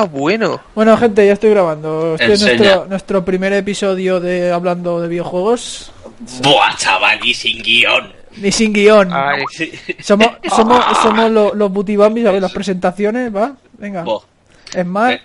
Ah, bueno. Bueno, gente, ya estoy grabando. Este es nuestro, nuestro primer episodio de hablando de videojuegos. Buah, chaval, y sin guion. Ni sin guion. Ay, Somos, somos, somos los, los butibambis, a ver, las presentaciones, ¿va? Venga. Buah, Es más, eh,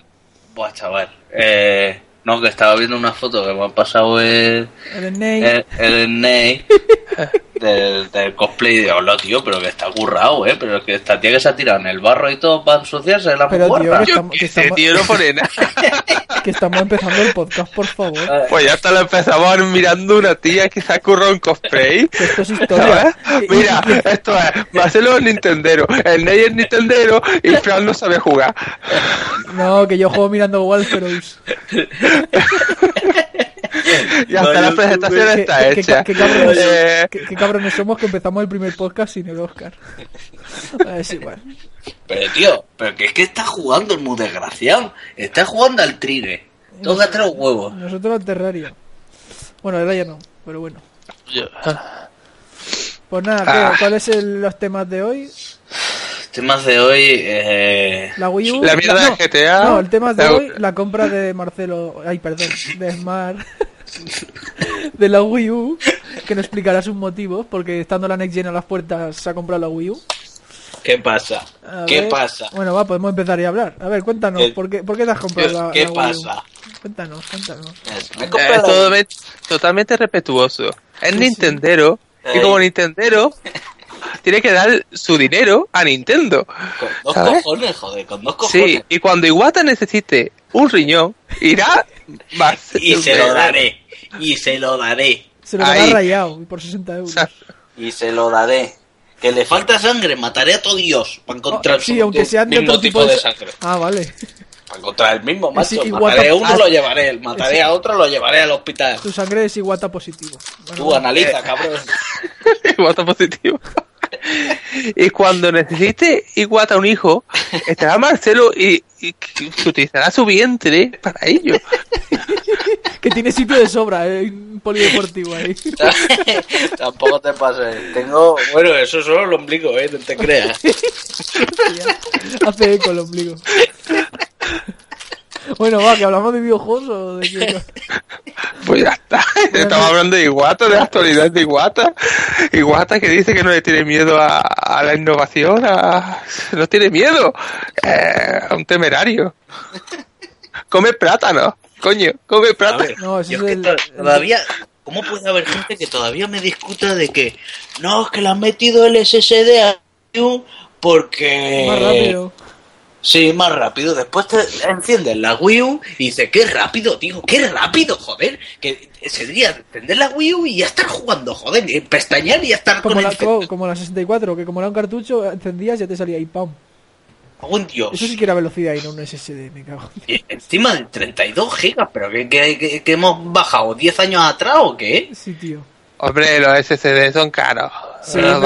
buah, chaval. Eh, no, que estaba viendo una foto que me ha pasado el, el Snake. el, el Ney del, del cosplay de hola, tío, pero que está currado, eh. Pero que esta tía que se ha tirado en el barro y todo para ensuciarse la Pero, tío, que estamos, qué que, sé, estamos, tío, no pone nada. que estamos empezando el podcast, por favor. Pues ya hasta lo empezamos mirando una tía que se ha currado un cosplay. Esto es historia. ¿Sabes? Mira, esto es Marcelo es Nintendero, el Ney es Nintendero y Fran no sabe jugar. No, que yo juego mirando Walferous. Y hasta No, la presentación está hecha. que cabrones, Eh, somos que empezamos el primer podcast sin el Oscar. Es igual. Pero, tío, pero que es que está jugando el muy desgraciado. Está jugando al trine. Tócate los huevos. Nosotros al Terraria. Bueno, ahora ya no, pero bueno. Pues nada, ¿qué- Ah. ¿cuáles son los temas de hoy? Temas de hoy, eh... La Wii U. La mierda no, de GTA. No, el tema de La- hoy, la compra de Marcelo. Ay, perdón, de Smart. de la Wii U. Que nos explicará sus motivos, porque estando la Next Gen a las puertas se ha comprado la Wii U. ¿Qué pasa? A ¿Qué ver. pasa? Bueno, va, podemos empezar y hablar. A ver, cuéntanos, ¿Qué- ¿por qué, ¿por qué te has comprado la, ¿Qué la Wii U? pasa? Cuéntanos, cuéntanos. Me totalmente, totalmente respetuoso. Es sí. Nintendero. Y como Nintendero, tiene que dar su dinero a Nintendo. Con dos ¿sabes? cojones, joder, con dos cojones. Sí, y cuando Iwata necesite un riñón, irá más. Y se lo daré. Y se lo daré. Se lo dará rayado y por 60 euros. Sea, Y se lo daré. Que le falta sangre, mataré a todo Dios para encontrar Oh, sí, su- aunque el sean de mismo otro tipo tipo de de sangre. Ah, vale. Para encontrar el mismo, macho. Mataré a uno, lo llevaré. Mataré Ese- a otro, lo llevaré al hospital. Tu sangre es iguata positivo. Bueno, Tú analiza, cabrón. Iwata positivo. Y cuando necesite Iwata un hijo, estará Marcelo y, y que utilizará su vientre para ello. Que tiene sitio de sobra, eh, un polideportivo ahí. Tampoco te pases. Tengo. Bueno, eso es solo el ombligo, eh. No te creas. Hace eco el ombligo. Bueno, va, que hablamos de videojuegos o de qué. Pues ya está. Estamos hablando de Iwata, de la actualidad de Iwata. Iwata que dice que no le tiene miedo a, a la innovación, a, no tiene miedo. Eh, a un temerario. Come plátano. Coño, come A plátano. ver, No, ese yo es es que el- to- el- todavía. ¿Cómo puede haber gente que todavía me discuta de que no, es que le han metido el SSD a porque. Más rápido. Sí, más rápido. Después te enciendes la Wii U y dices, qué rápido, tío, qué rápido, joder. Que sería encender la Wii U y ya estar jugando, joder, y pestañear y ya estar Como con la, el co- como la 64, que como era un cartucho, encendías y ya te salía ahí, ¡pam! Cago en Dios. Eso sí que era velocidad y no un SSD, me cago. Y Encima de 32 gigas, pero que, que, que- que hemos bajado 10 años atrás o qué? Sí, tío. Hombre, los SSD son caros. Sí, pero,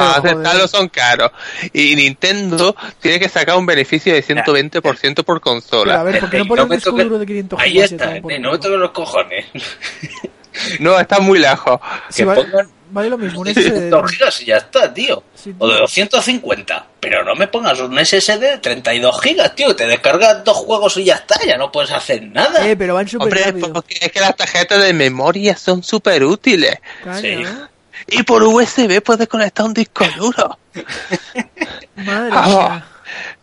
son caros. Y Nintendo tiene que sacar un beneficio de 120% por Pero a consola. ver, ¿por qué no no un disco duro de 500 Ahí gigas y está, eh, no me toques los cojones. No, está muy lejos. Sí, que vale, pongan- vale lo mismo, un de SSD. 2 gigas y ya está, tío. Sí, O de tío. 250. Pero no me pongas un SSD de 32 gigas, tío. Te descargas dos juegos y ya está. Ya no puedes hacer nada. Eh, pero van súper Hombre, rápido. porque es que las tarjetas de memoria son súper útiles. Sí. ¿eh? Y por USB puedes conectar un disco duro. Madre mía.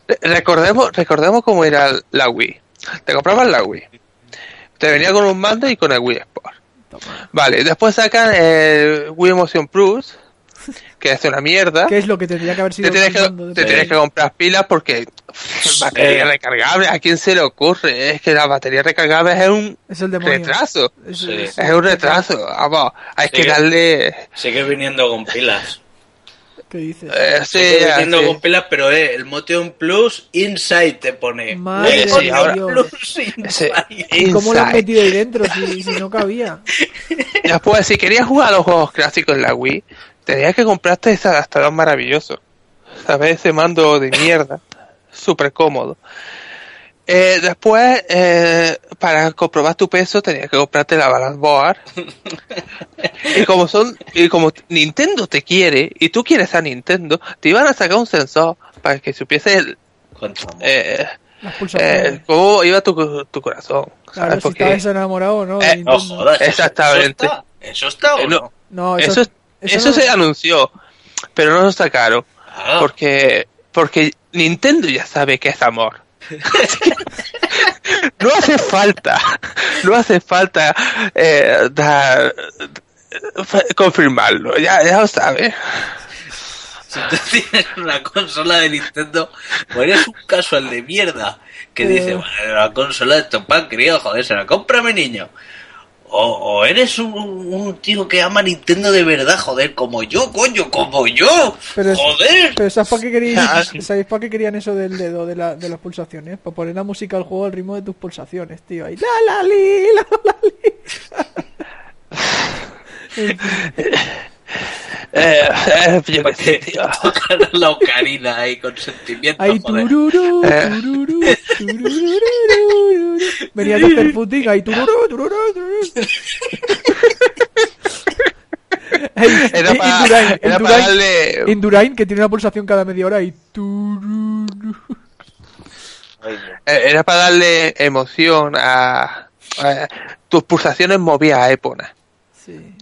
Re- Recordemos, recordemos cómo era la Wii. Te comprabas la Wii. Te venía con un mando y con el Wii Sport. Vale, después sacan el Wii Motion Plus, que es una mierda. ¿Qué es lo que tendría que haber sido Te tienes que, de te Play? tienes que comprar pilas porque pff, batería Eh. recargable, ¿a quién se le ocurre? Es que la batería recargable es un Es el retraso. Es- Sí. es- Es un retraso. Vamos, hay que darle... Sigue viniendo con pilas. ¿Qué dices? eh, sí, viniendo así. con pilas, pero eh, el Motion Plus Inside te pone. Madre de Motion Dios. Plus Ese- Inside. ¿Y cómo lo Inside. metido ahí dentro si, si no cabía? Después, si querías jugar a los juegos clásicos en la Wii, tenías que comprarte ese adaptador maravilloso. ¿Sabes? Ese mando de mierda. Súper cómodo. Eh, después, eh, para comprobar tu peso, tenías que comprarte la balance board. y como son, y como Nintendo te quiere, y tú quieres a Nintendo, te iban a sacar un sensor para que supiese el, eh. Eh, ¿Cómo iba tu, tu corazón? claro, ¿sabes? si Porque estabas enamorado o no. Eh, No Nintendo. jodas. ¿eso- Exactamente. ¿Eso está, ¿Eso está o Eh, no. no? No, eso, eso, eso, no- se anunció, pero no lo sacaron. Ah, Porque, porque Nintendo ya sabe que es amor. no hace falta, no hace falta eh, eh, confirmarlo, ya, ya lo sabe. Si tú tienes una consola de Nintendo, o eres un casual de mierda que Eh. dice, bueno, la consola de estos pan crío, joder, se la compra mi niño. O, o eres un, un tío que ama Nintendo de verdad, joder, como yo, coño, como yo. Pero es- joder. Pero ¿sabes para qué querían, Ah, ¿sabéis para qué querían eso del dedo de, la, de las pulsaciones? Para poner la música al juego al ritmo de tus pulsaciones, tío. Ahí, la la li, la la li. Eh, eh, yo qué sé, tío. Tocar la ocarina ahí con sentimiento, Ahí joder. tururú, Eh. tururú, tururururururu. Venías de hacer footing, ahí tururú, tururú, tururú. Ey, Era y- para, Indurain, era para Indurain, darle... Indurain, que tiene una pulsación cada media hora y tururú. Ay, Era para darle emoción a, a- tus pulsaciones movía a Epona. Sí.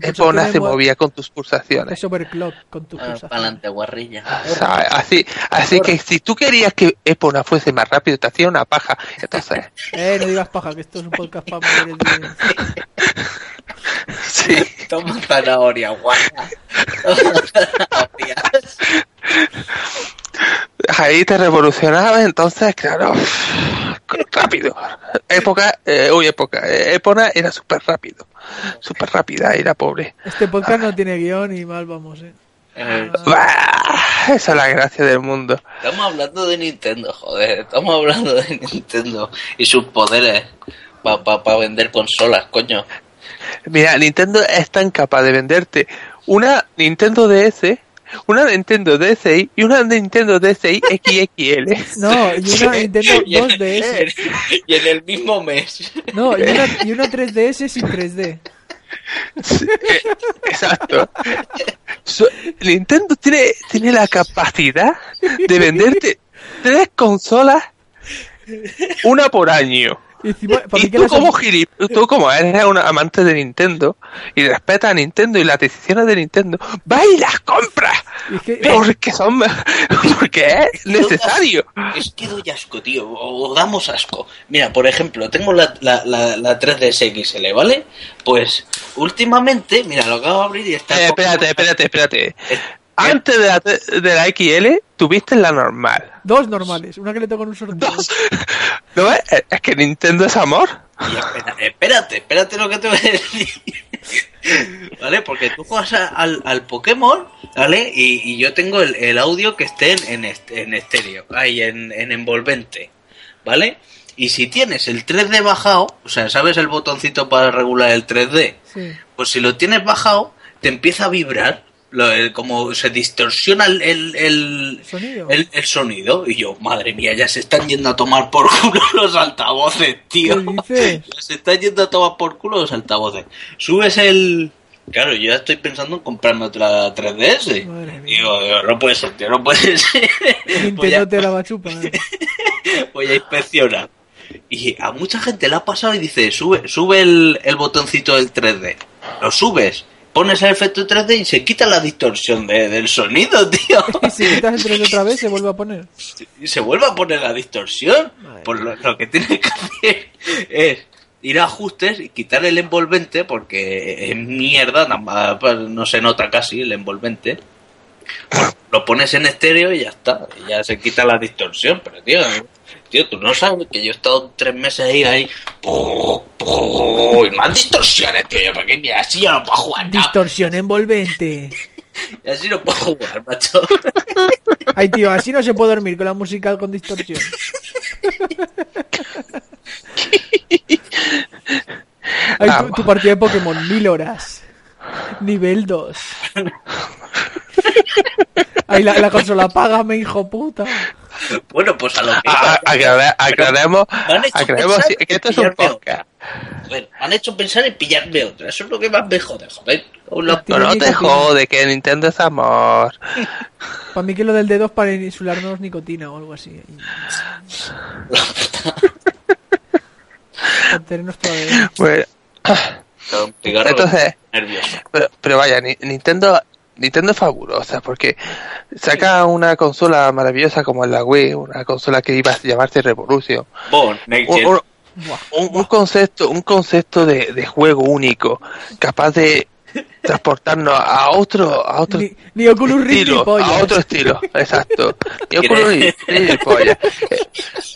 Epona se movía con tus pulsaciones. Es overclock con tus ah, pulsaciones. pa'lante, guarrilla. O sea, así, así que si tú querías que Epona fuese más rápido, te hacía una paja. Entonces, Eh, no digas paja, que esto es un podcast para mayores de... sí. Toma zanahoria, guarda. Toma zanahorias. Ahí te revolucionaba, entonces, claro, rápido. Época, eh, uy, época, eh, Epona era súper rápido, súper rápida, era pobre. Este podcast no tiene guion y mal vamos, eh. Eh, Bah, esa es la gracia del mundo. Estamos hablando de Nintendo, joder. Estamos hablando de Nintendo y sus poderes para vender consolas, coño. Mira, Nintendo es tan capaz de venderte una Nintendo DS, una Nintendo DSi y una Nintendo DSi XXL. No, y una Nintendo Y en, 2DS. y en el mismo mes. No, y una, y una 3DS sin 3D. Sí, eh, Exacto. So- Nintendo tiene, tiene la capacidad de venderte tres consolas, una por año. Y encima, tú como gilip, tú como eres un amante de Nintendo y respetas a Nintendo y las decisiones de Nintendo, vas y las compras. es que, Porque son porque es necesario. Es que doy asco, tío. O damos asco. Mira, por ejemplo, tengo la, la, la, la 3DS XL, ¿vale? Pues últimamente, mira, lo acabo de abrir y está. Eh, espérate, espérate, espérate. Antes de la, de la XL, tuviste la normal. dos normales, una que le tocó en un sorteo. Dos. ¿No ves? Es que Nintendo es amor. Y espera- espérate, espérate lo que te voy a decir. ¿Vale? Porque tú juegas a- al, al Pokémon, ¿vale? Y, y yo tengo el, el audio que esté en, en, est- en estéreo, ahí en, en envolvente, ¿vale? Y si tienes el 3D bajado, o sea, ¿sabes el botoncito para regular el 3D? Sí. Pues si lo tienes bajado, te empieza a vibrar, como se distorsiona el, el, el, Sonido. el- el sonido. Y yo, madre mía, ya se están yendo a tomar por culo los altavoces, tío. ¿Qué dices? Se están yendo a tomar por culo los altavoces. Subes el... Claro, yo ya estoy pensando en comprarme otra 3DS. Madre mía. Digo, digo, no puede ser, tío, no puede ser. voy, a, la va a chupar. voy a inspeccionar. Y a mucha gente le ha pasado y dice, sube, sube el, el botoncito del 3D. Lo subes, pones el efecto 3D y se quita la distorsión de- del sonido, tío. Y si quitas el 3D otra vez, se vuelve a poner. Y se vuelve a poner la distorsión. Madre Pues lo, lo que tiene que hacer es ir a ajustes y quitar el envolvente porque es mierda, nada más, pues, no se nota casi el envolvente. Lo pones en estéreo y ya está, y ya se quita la distorsión, pero tío, tío, tú no sabes que yo he estado tres meses ahí, ahí, y más distorsiones, tío, porque mira, así ya no puedo jugar, no, Distorsión envolvente. y así no puedo jugar, macho. Ay, tío, así no se puede dormir con la musical con distorsión. Ay, Ah, tu, tu partida de Pokémon, mil horas. Nivel 2. Ay, la, la consola, págame, hijo puta. Bueno, pues a lo que A- a- aclare- Aclaremos, Me han hecho aclaremos pensar que esto es un podcast. Me han hecho pensar en pillarme otra. Eso es lo que más me jode, joder. No, no te jode, que Nintendo es amor. Para mí que lo del dedo es para insularnos nicotina o algo así. Bueno, entonces, nervioso. pero, pero vaya, Ni- Nintendo Nintendo es fabulosa porque saca una consola maravillosa como la Wii, una consola que iba a llamarse Revolution. Un, concepto, un concepto de, de juego único, capaz de transportarnos a otro, a otro Ni, ni ni estilo, a otro estilo, exacto. Oculus polla. Eh,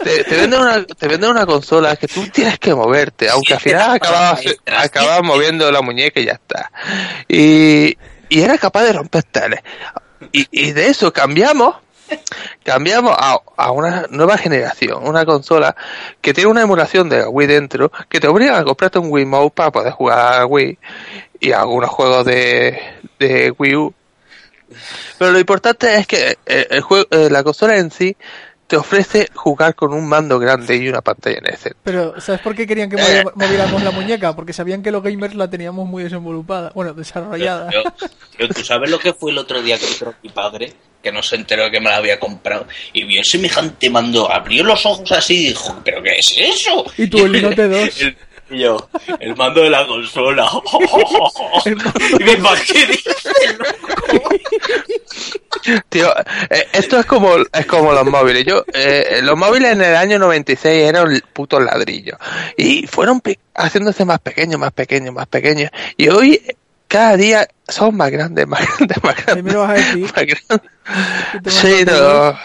Te, te venden una, te venden una consola que tú tienes que moverte, aunque al final acababas, acababas moviendo la muñeca y ya está. Y, y era capaz de romper teles. Y, y de eso cambiamos, cambiamos a, a una nueva generación, una consola que tiene una emulación de Wii dentro, que te obliga a comprarte un Wii Mode para poder jugar a Wii y algunos juegos de, de Wii U. Pero lo importante es que eh, el juego, eh, la consola en sí te ofrece jugar con un mando grande y una pantalla en ese. Pero, ¿sabes por qué querían que Eh. moviéramos- la muñeca? Porque sabían que los gamers la teníamos muy desenvolupada. Bueno, desarrollada. Yo- ¿Tú sabes lo que fue el otro día que entró mi padre? Que no se enteró que me la había comprado. Y vio semejante mando, abrió los ojos así y dijo, ¿pero qué es eso? Y tú, el Note 2. El- y yo, el mando de la consola. Y ¿qué dice? Tío, eh, esto es como es como los móviles. Yo eh, los móviles en el año 96 eran putos ladrillos y fueron pe- haciéndose más pequeños, más pequeños, más pequeños y hoy cada día son más grandes, más grandes, más grandes. me lo vas a decir? más grandes. Sí, no.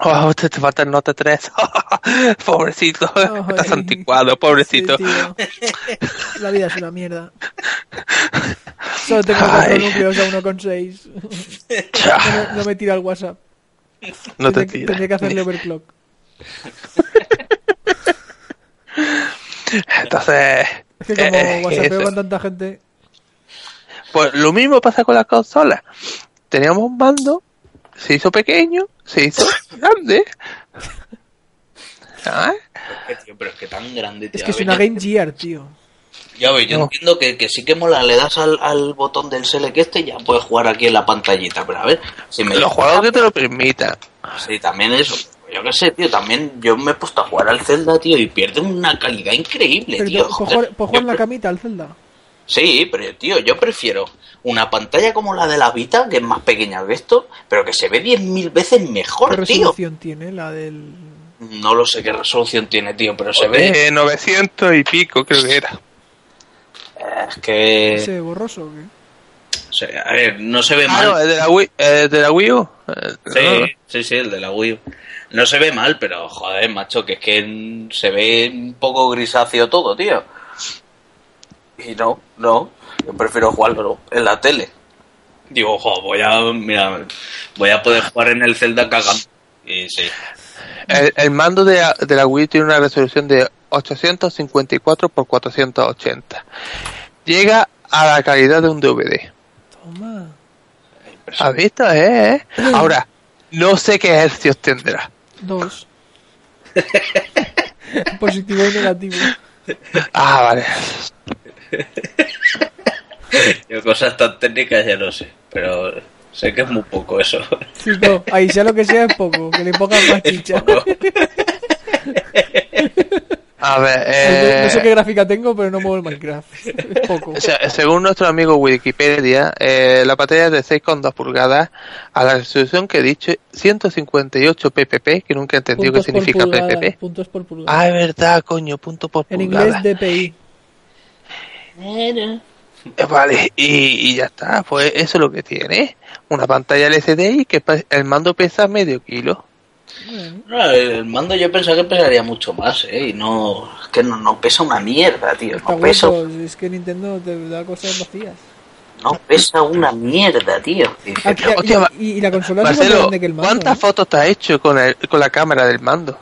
Oh, te, te falta el Note 3. pobrecito, estás Ay. anticuado, pobrecito. Sí. La vida es una mierda. Solo tengo cuatro núcleos a 1,6. No, me- no me tira el WhatsApp. no te tires. Tendré que hacerle overclock. Entonces, Es que como eh, WhatsAppeo eso. con tanta gente. Pues lo mismo pasa con las consolas. Teníamos un mando, se hizo pequeño, se hizo grande. ¿Sabes? Tío, Pero es que tan grande, Es tío. que es A ver, una yo- Game Gear, tío. Ya ves, yo No. entiendo que, que sí que mola, le das al, al botón del select este y ya puedes jugar aquí en la pantallita, pero a ver, si me... Los juegos que te lo permitan. Sí, también eso, yo qué sé, tío, también yo me he puesto a jugar al Zelda, tío, y pierde una calidad increíble, Pero tío. pues joder. jugar, pues jugar en Yo la camita al Zelda. Sí, pero tío, yo prefiero una pantalla como la de la Vita, que es más pequeña que esto, pero que se ve 10.000 veces ¿Qué mejor, tío. resolución tiene la del. No lo sé qué resolución tiene, tío, pero se ve... Eh, 900 y pico creo que era. Es que... ese borroso o qué? o sea, a ver, no se ve Ah, mal. no, el de la Wii, el de la Wii U. Eh, Sí, no. sí, sí, el de la Wii. U. No se ve mal, pero joder, macho, que es que se ve un poco grisáceo todo, tío. Y no, no, yo prefiero jugarlo en la tele. Digo, ojo, voy a, mira, voy a poder jugar en el Zelda cagando. Y sí, El, el mando de, la- de la Wii tiene una resolución de 854 por 480. Llega a la calidad de un DVD. Toma. ¿Has visto? Eh, eh? Ahora, no sé qué hercios tendrá. Dos. Positivo y negativo. Ah, vale. yo cosas tan técnicas ya no sé, pero sé que es muy poco eso. Chico, ahí sea lo que sea es poco. Que le pongan más chicha. A ver, No, eh, no sé qué gráfica tengo, pero no muevo el Minecraft. Es poco. o sea, según nuestro amigo Wikipedia, eh, la pantalla es de 6,2 pulgadas a la resolución que he dicho 158 ppp, que nunca he entendido qué significa pulgada, ppp. Puntos por pulgada. Ah, es verdad, coño, punto por en pulgada. inglés DPI. Eh, Vale, y, y ya está, pues eso es lo que tiene. Una pantalla LCD y que el mando pesa medio kilo. No, el mando yo pensaba que pesaría mucho más, ¿eh? Y no, es que no, no pesa una mierda, tío. está No pesa. Es que Nintendo te da cosas vacías. no pesa una mierda, tío. Y Ah, y- Hostia, y, y la consola es más Marcelo, grande que el mando. ¿cuántas ¿eh? fotos te has hecho con, el, con la cámara del mando?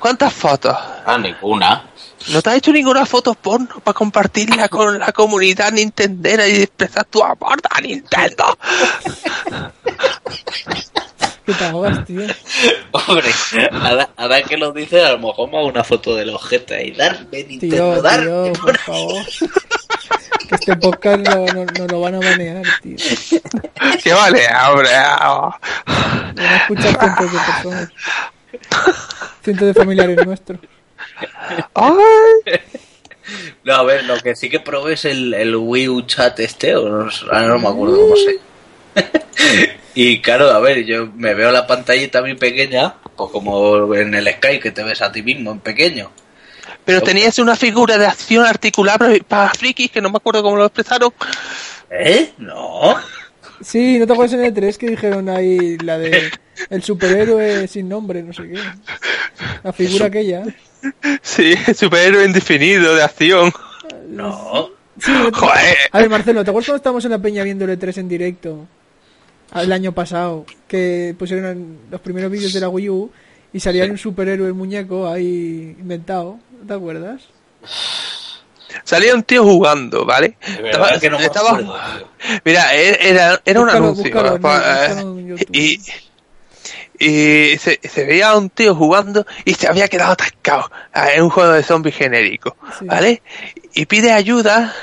¿Cuántas fotos? Ah, ninguna. ¿No te has hecho ninguna foto porno para compartirla con la comunidad nintendera y expresar tu amor a Nintendo? Que te ahogas, tío. Hombre, ahora, ahora que lo dices, a lo mejor me hago una foto del objeto y darme, Nintendo, Tío, darme. tío, por favor. Que este podcast no, no, no lo van a manejar, tío. ¡Qué vale, hombre! Van a escuchar cientos de personas. Cientos de familiares nuestros. ¡Ay! No, a ver, lo que sí que probé es el, el Wii U Chat este, o no, ahora no me acuerdo cómo se. y claro, a ver, yo me veo la pantallita muy pequeña, pues como en el Skype que te ves a ti mismo en pequeño. Pero tenías una figura de acción articulable para frikis que no me acuerdo cómo lo expresaron. ¿Eh? No. Sí, ¿no te acuerdas en el 3 que dijeron ahí la de el superhéroe sin nombre, no sé qué? La figura aquella. Sí, superhéroe indefinido de acción. No. Sí, no te- Joder. A ver, Marcelo, ¿te acuerdas cuando estábamos en la peña viendo el 3 en directo? El año pasado, que pusieron los primeros vídeos de la Wii U y salía un superhéroe muñeco ahí inventado. ¿No ¿Te acuerdas? Salía un tío jugando, ¿vale? Que no estaba- acuerdo. Mira, era, era un anuncio. búscalo YouTube. y y se, se veía a un tío jugando y se había quedado atascado ah, en un juego de zombies genérico, Sí. ¿vale? Y pide ayuda,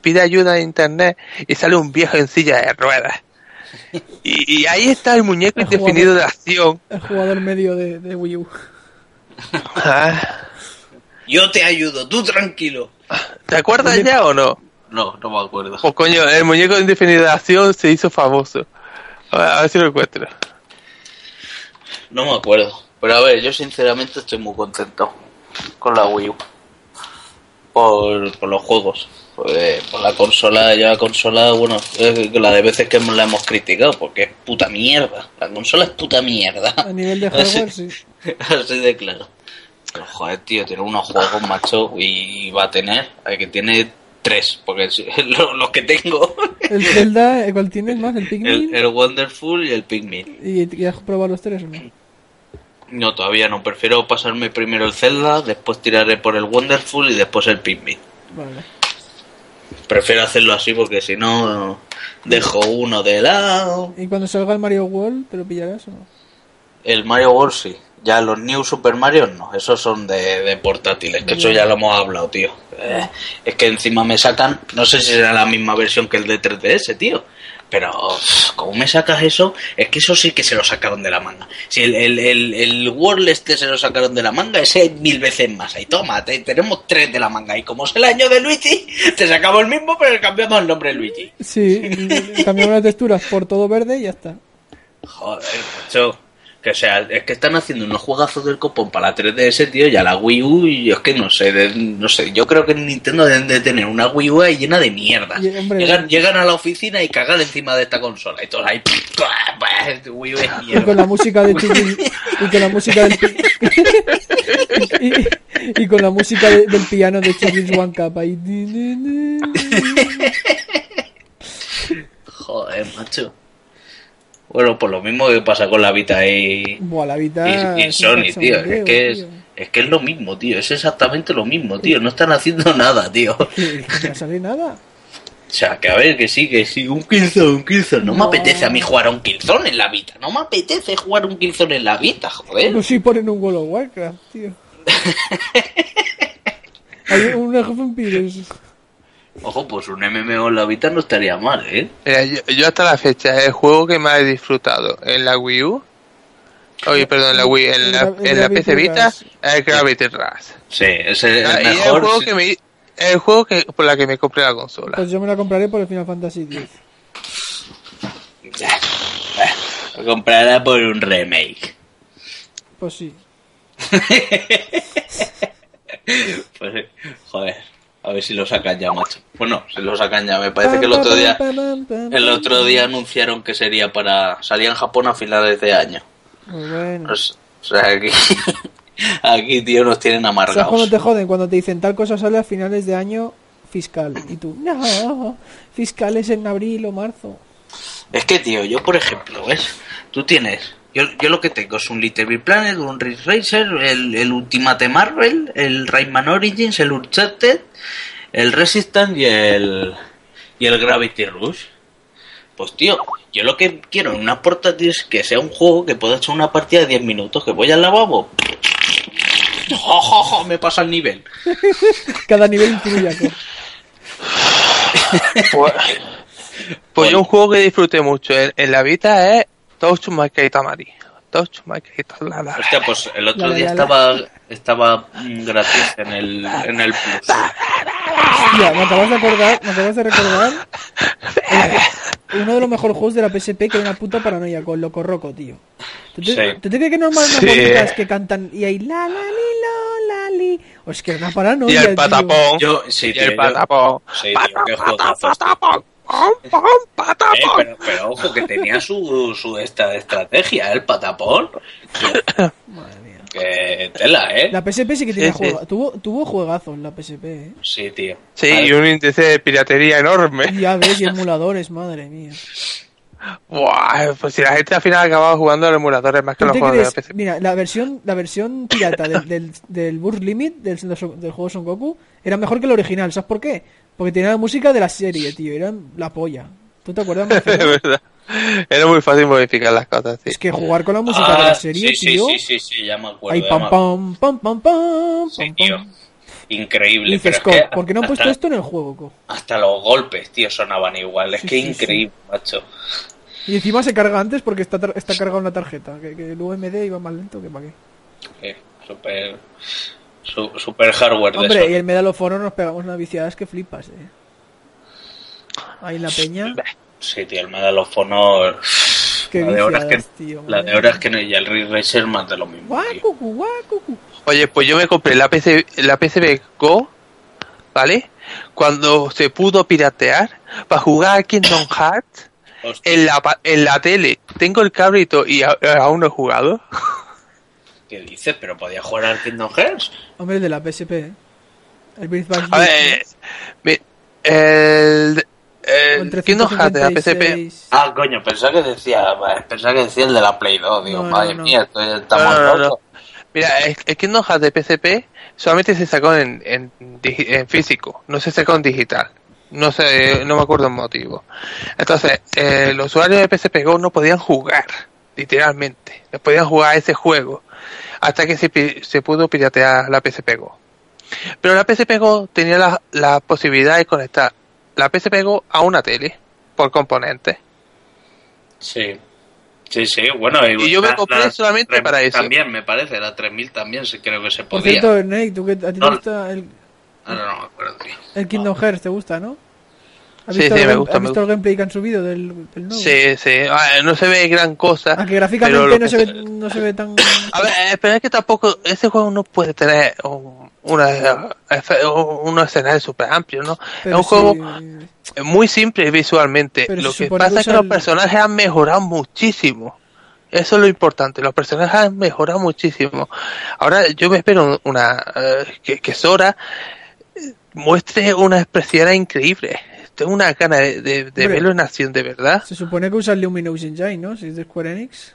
pide ayuda en internet y sale un viejo en silla de ruedas. Y, y ahí está el muñeco El indefinido jugador. de acción. El jugador medio de, de Wii U. Ah, Yo te ayudo, tú tranquilo. ¿Te acuerdas ya o no? No, no me acuerdo. Pues coño, el muñeco de acción se hizo famoso. A ver, a ver si lo encuentro. No me acuerdo. Pero a ver, yo sinceramente estoy muy contento con la Wii U. Por, por los juegos. Pues, por la consola, ya la consola, bueno, es la de veces que la hemos criticado, porque es puta mierda. La consola es puta mierda. A nivel de Así- hardware, sí. Así de claro. Pero joder, tío, tiene unos juegos, macho, y va a tener, eh, que tiene tres, porque si- lo- los que tengo, El Zelda, ¿eh, ¿cuál tienes más? ¿El el, Pikmin? el Wonderful y el Pikmin. ¿Y, y has probado los tres o no? No, todavía no. Prefiero pasarme primero el Zelda, después tiraré por el Wonderful y después el Pikmin. Vale. Prefiero hacerlo así porque si no dejo uno de lado. ¿Y cuando salga el Mario World, te lo pillarás o no? El Mario World sí. Ya los New Super Mario no. Esos son de, de portátiles. Que eso ya lo hemos hablado, tío. Eh, es que encima me sacan... No sé si será la misma versión que el de 3DS, tío. Pero, ¿cómo me sacas eso? Es que eso sí que se lo sacaron de la manga. Si el, el, el, el World este se lo sacaron de la manga, ese es mil veces más. Ahí toma, te- tenemos tres de la manga. Y como es el año de Luigi, te sacamos el mismo, pero le cambiamos el nombre de Luigi. Sí, cambiamos las texturas por todo verde y ya está. Joder, macho. Que o sea, es que están haciendo unos juegazos del copón para la 3DS, tío, y a la Wii U, y es que no sé, de- no sé, yo creo que en Nintendo deben de tener una Wii U ahí llena de mierda. Y, hombre, Llegan, llegan a la oficina y cagan encima de esta consola, y todos ahí. Este Wii U es Y con mierda. la música de y con la música del y, y con la música de- del piano de Chiquis One Cup ahí. Joder, macho. Bueno, pues lo mismo que pasa con la Vita y, Buah, la vida y, Sony, tío. Es que es, tío. es que es lo mismo, tío. Es exactamente lo mismo, tío. No están haciendo nada, tío. No sale nada. O sea, que a ver, que sí, que sí, un Killzone, un Killzone. No me apetece a mí jugar a un Killzone en la Vita. No me apetece jugar un Killzone en la Vita, joder. No si ponen un World of Warcraft, tío. Hay un Age of Empires. Ojo, pues un MMO en la Vita no estaría mal, ¿eh? Mira, yo, yo hasta la fecha, el juego que más he disfrutado en la Wii U, oye, perdón, en la Wii, en la, en la PC Vita, es el Gravity Rush. Sí, es el, el Ah, y es el mejor. juego sí. que me, el juego que, por la que me compré la consola. Pues yo me la compraré por el Final Fantasy X. Lo comprará por un remake. Pues sí. Pues, joder, a ver si lo sacan ya, macho. Bueno, si lo sacan ya, me parece que el otro día. El otro día anunciaron que sería para. salía en Japón a finales de año. Muy bueno. Pues, o sea, aquí. aquí, tío, nos tienen ¿Sabes cuando amargados. te joden? Cuando te dicen tal cosa sale a finales de año fiscal. Y tú, no, fiscal es en abril o marzo. Es que, tío, yo, por ejemplo, ¿ves? Tú tienes. Yo, yo lo que tengo es un Little Big Planet, un Ridge Racer, el, el Ultimate Marvel, el Rayman Origins, el Uncharted, el Resistance y el. y el Gravity Rush. Pues, tío, yo lo que quiero en una portátil es que sea un juego que pueda echar una partida de 10 minutos, que voy al lavabo. ¡Jo, jo, jo! Me pasa el nivel. Cada nivel incluye. Pues, pues yo un juego que disfruté mucho en, en la vida es Touch My Kaitamari. Touch My Kaitamari. Hostia, pues el otro La, la, día la, la. estaba estaba gratis en el, en el Plus. Hostia, me acabas de acordar, me acabas de recordar uno de los mejores juegos de la PSP que era una puta paranoia con Loco Roco, tío. ¿Tú te, Sí. ¿tú te crees que no más Sí. bonitas que cantan y hay la la li lo la li? O es que era una paranoia, Y el tío. patapón. Yo, sí, y tío, el yo- patapón. Sí, tío, qué juegazos, tío. Patapón. Eh, patapón. pero, pero ojo, que tenía su, su esta estrategia, el patapón. Madre mía. Que tela, ¿eh? La PSP sí que tenía Sí, sí. juega- tuvo tuvo juegazos la PSP, ¿eh? Sí, tío. Sí, y un índice de piratería enorme. Ya ves, y emuladores, madre mía. Buah, pues si la gente al final acababa jugando a los emuladores más que ¿Tú los juegos de la? PC. Mira, la versión, la versión pirata del, del, del Burst Limit del, del juego Son Goku era mejor que el original. ¿Sabes por qué? Porque tenía la música de la serie, tío. Era la polla. ¿Tú te acuerdas? Es verdad. Era muy fácil modificar las cosas, sí. Es que jugar con la música de Ah, la serie, sí, tío. sí, sí, sí, sí, ya me acuerdo. Ahí pam pam pam pam pam Sí, pam tío. Increíble. Y dices, pero es "Co, que ¿por qué no han puesto esto en el juego, co? Hasta los golpes, tío, sonaban igual. Es Sí, que sí, sí. increíble, macho. Y encima se carga antes porque está, tar- está cargado en la tarjeta. Que, que el UMD iba más lento que para qué. Eh, Super, su- super hardware de Hombre, y eso. el Medal of Honor nos pegamos unas viciadas que flipas, eh. Ahí en la peña. Sí, tío, el Medal of Honor. Qué la de horas que, tío, la de horas que no, y el Ridge Racer más de lo mismo. Guacucu, guacucu. Oye, pues yo me compré la PC, la PCB Go, ¿vale? Cuando se pudo piratear para jugar a Kingdom Hearts en la, pa- en la tele. Tengo el cabrito y aún no he jugado. ¿Qué dices? Pero podía jugar al Kingdom Hearts. Hombre, el de la PSP, eh. El Birth by A ver, mi- el, el Kingdom Hearts de la PCP. Ah, coño, pensaba que decía, pensaba que decía el de la Play 2. Digo, No, no, madre no. mía, esto ya está No, no, no. Mira, el, el Kingdom Hearts de PCP solamente se sacó en, en, digi- en físico, no se sacó en digital. No sé, no me acuerdo el motivo. Entonces, eh, los usuarios de PSP Go no podían jugar, literalmente. No podían jugar a ese juego hasta que se, pi- se pudo piratear la PSP Go. Pero la PSP Go tenía la, la posibilidad de conectar la PSP Go a una tele por componentes. Sí. Sí, sí, bueno. Y yo me compré solamente para eso. También, me parece, la 3000 también sí, creo que se Por podía. cierto, Snake, ¿tú que, ¿a ti te No. gusta el, Ahora no me acuerdo, tío. el Kingdom Hearts? ¿Te gusta, no? ¿Has Sí, visto, sí, el, me gusta, ¿has me visto el gameplay que han subido del, del nuevo? Sí, sí. Ah, No se ve gran cosa. Aunque pero gráficamente no se, ve, no se ve tan... A ver, eh, pero es que tampoco ese juego no puede tener un, una, unos escenarios súper amplios, ¿no? pero es un juego sí, muy simple visualmente. Pero lo que pasa que es que usa los el- personajes han mejorado muchísimo. Eso es lo importante. Los personajes han mejorado muchísimo. Ahora yo me espero una eh, que, que Sora eh, muestre una expresión increíble. Tengo una gana de, de- de Hombre. verlo en acción de verdad. Se supone que usa el Luminous Engine, ¿no? Si es de Square Enix.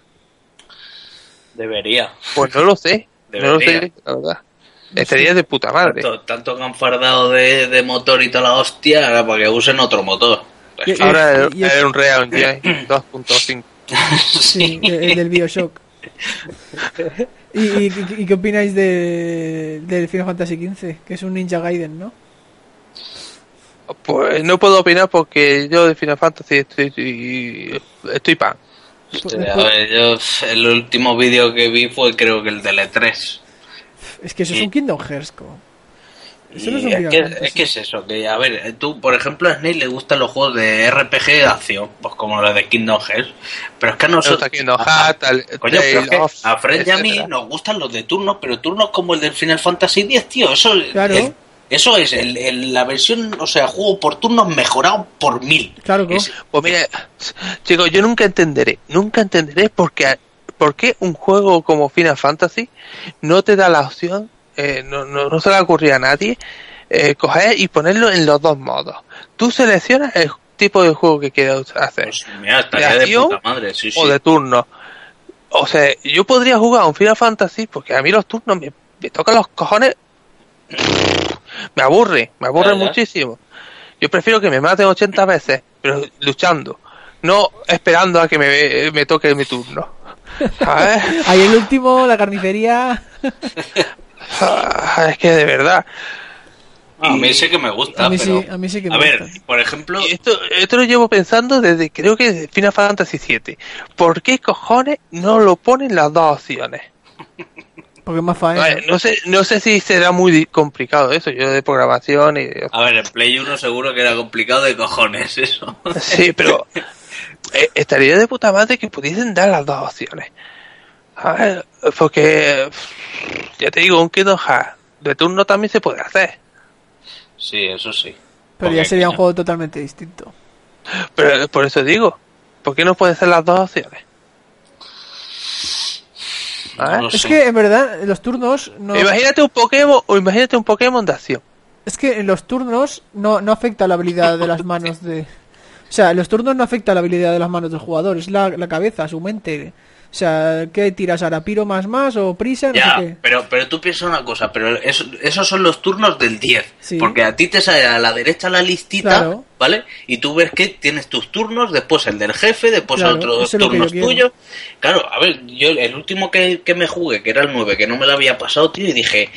Debería. Pues no lo sé. No lo Debería. sé, la verdad. Estaría de puta madre. Tanto, tanto que han fardado de, de motor y toda la hostia, ahora para que usen otro motor. Y- Ahora Y- y- es un Real Engine 2.5. Sí, el del Bioshock. ¿Y, y, y- y qué opináis de, del Final Fantasy XV? Que es un Ninja Gaiden, ¿no? Pues no puedo opinar porque yo de Final Fantasy estoy, estoy, estoy pan. Hostia, a ver, yo, el último vídeo que vi fue creo que el del E3. Es que eso es un Kingdom Hearts, co. Eso no es un es, que, es que es eso, que a ver, tú, por ejemplo, a Snake le gustan los juegos de RPG de acción, pues como los de Kingdom Hearts, pero es que a nosotros... Kingdom Hearts, al- Coño, pero es que Tale of, a Fred y a mí etcétera. nos gustan los de turnos, pero turnos como el del Final Fantasy X, tío, eso, Claro. es- eso es el- el- la versión, o sea, juego por turnos mejorado por mil. Claro, co. Es- Pues mira, chicos, yo nunca entenderé, nunca entenderé por qué, por qué un juego como Final Fantasy no te da la opción, eh, no, no, no se le ocurrir a nadie, eh, coger y ponerlo en los dos modos. Tú seleccionas el tipo de juego que quieras hacer. Pues mira, ¿De puta madre, sí, sí. o de turno. O sea, yo podría jugar a un Final Fantasy porque a mí los turnos me, me tocan los cojones. Me aburre, me aburre muchísimo. Yo prefiero que me maten 80 veces, pero luchando, no esperando a que me, me toque mi turno. ¿Sabes? Ahí el último, la carnicería. Ah, Es que de verdad. A mí sí que me gusta, A mí pero... sí, a mí sí que me A ver, por ejemplo, esto, esto lo llevo pensando desde creo que Final Fantasy VII. ¿Por qué cojones no lo ponen las dos opciones? Porque es más ver, no sé, no sé si será muy complicado eso, yo de programación y a ver, en Play 1 seguro que era complicado de cojones eso. sí, pero eh, estaría de puta madre que pudiesen dar las dos opciones. A ver, porque ya te digo, un Kingdom Hearts de turno también se puede hacer, Sí, eso sí. Pero ya sería un juego totalmente distinto. pero por eso digo, ¿por qué no pueden ser las dos opciones? A ver, no lo Es sé. que en verdad los turnos no. Imagínate un Pokémon o imagínate un Pokémon de acción. Es que en los turnos no, no afecta la habilidad de las manos de. O sea, en los turnos no afecta la habilidad de las manos del jugador, es la, la cabeza, su mente. O sea, ¿qué tiras ahora? ¿Piro más más o prisa? No Ya, sé qué. pero, pero tú piensas una cosa, pero eso- esos son los turnos del 10. Sí. Porque a ti te sale a la derecha la listita, Claro. ¿vale? Y tú ves que tienes tus turnos, después el del jefe, después Claro, otros turnos tuyos. Claro, a ver, yo el último que, que me jugué, que era el 9, que no me lo había pasado, tío, y dije,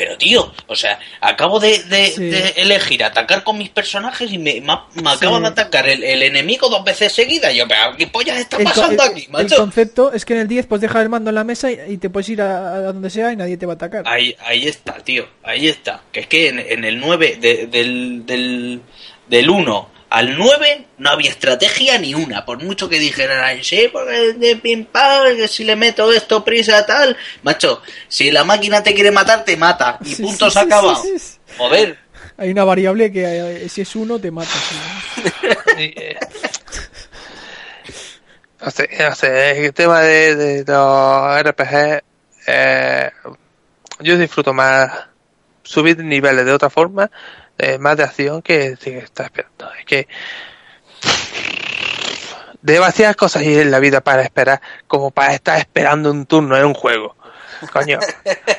pero tío, o sea, acabo de, de- Sí. de elegir atacar con mis personajes y me, me, me acaba Sí. de atacar el, el enemigo dos veces seguidas. Yo, pero ¿qué pollas está El, pasando el- aquí, el macho? concepto es que en el 10 puedes dejar el mando en la mesa y, y te puedes ir a, a donde sea y nadie te va a atacar. Ahí, ahí está, tío, ahí está. Que es que en, en el 9, de- del, del, del 1 al 9 no había estrategia ni una. Por mucho que dijeran, "Ay, sí, porque de pim pam, que si le meto esto, prisa, tal. Macho, si la máquina te quiere matar, te mata. Y Sí, punto sí, se ha sí, sí. Joder. Hay una variable que eh, si es uno te mata. No sé, no sé, el tema de, de los RPG, eh, yo disfruto más subir niveles de otra forma, eh, más de acción que si está esperando. Es que demasiadas cosas hay en la vida para esperar, como para estar esperando un turno en un juego. Coño,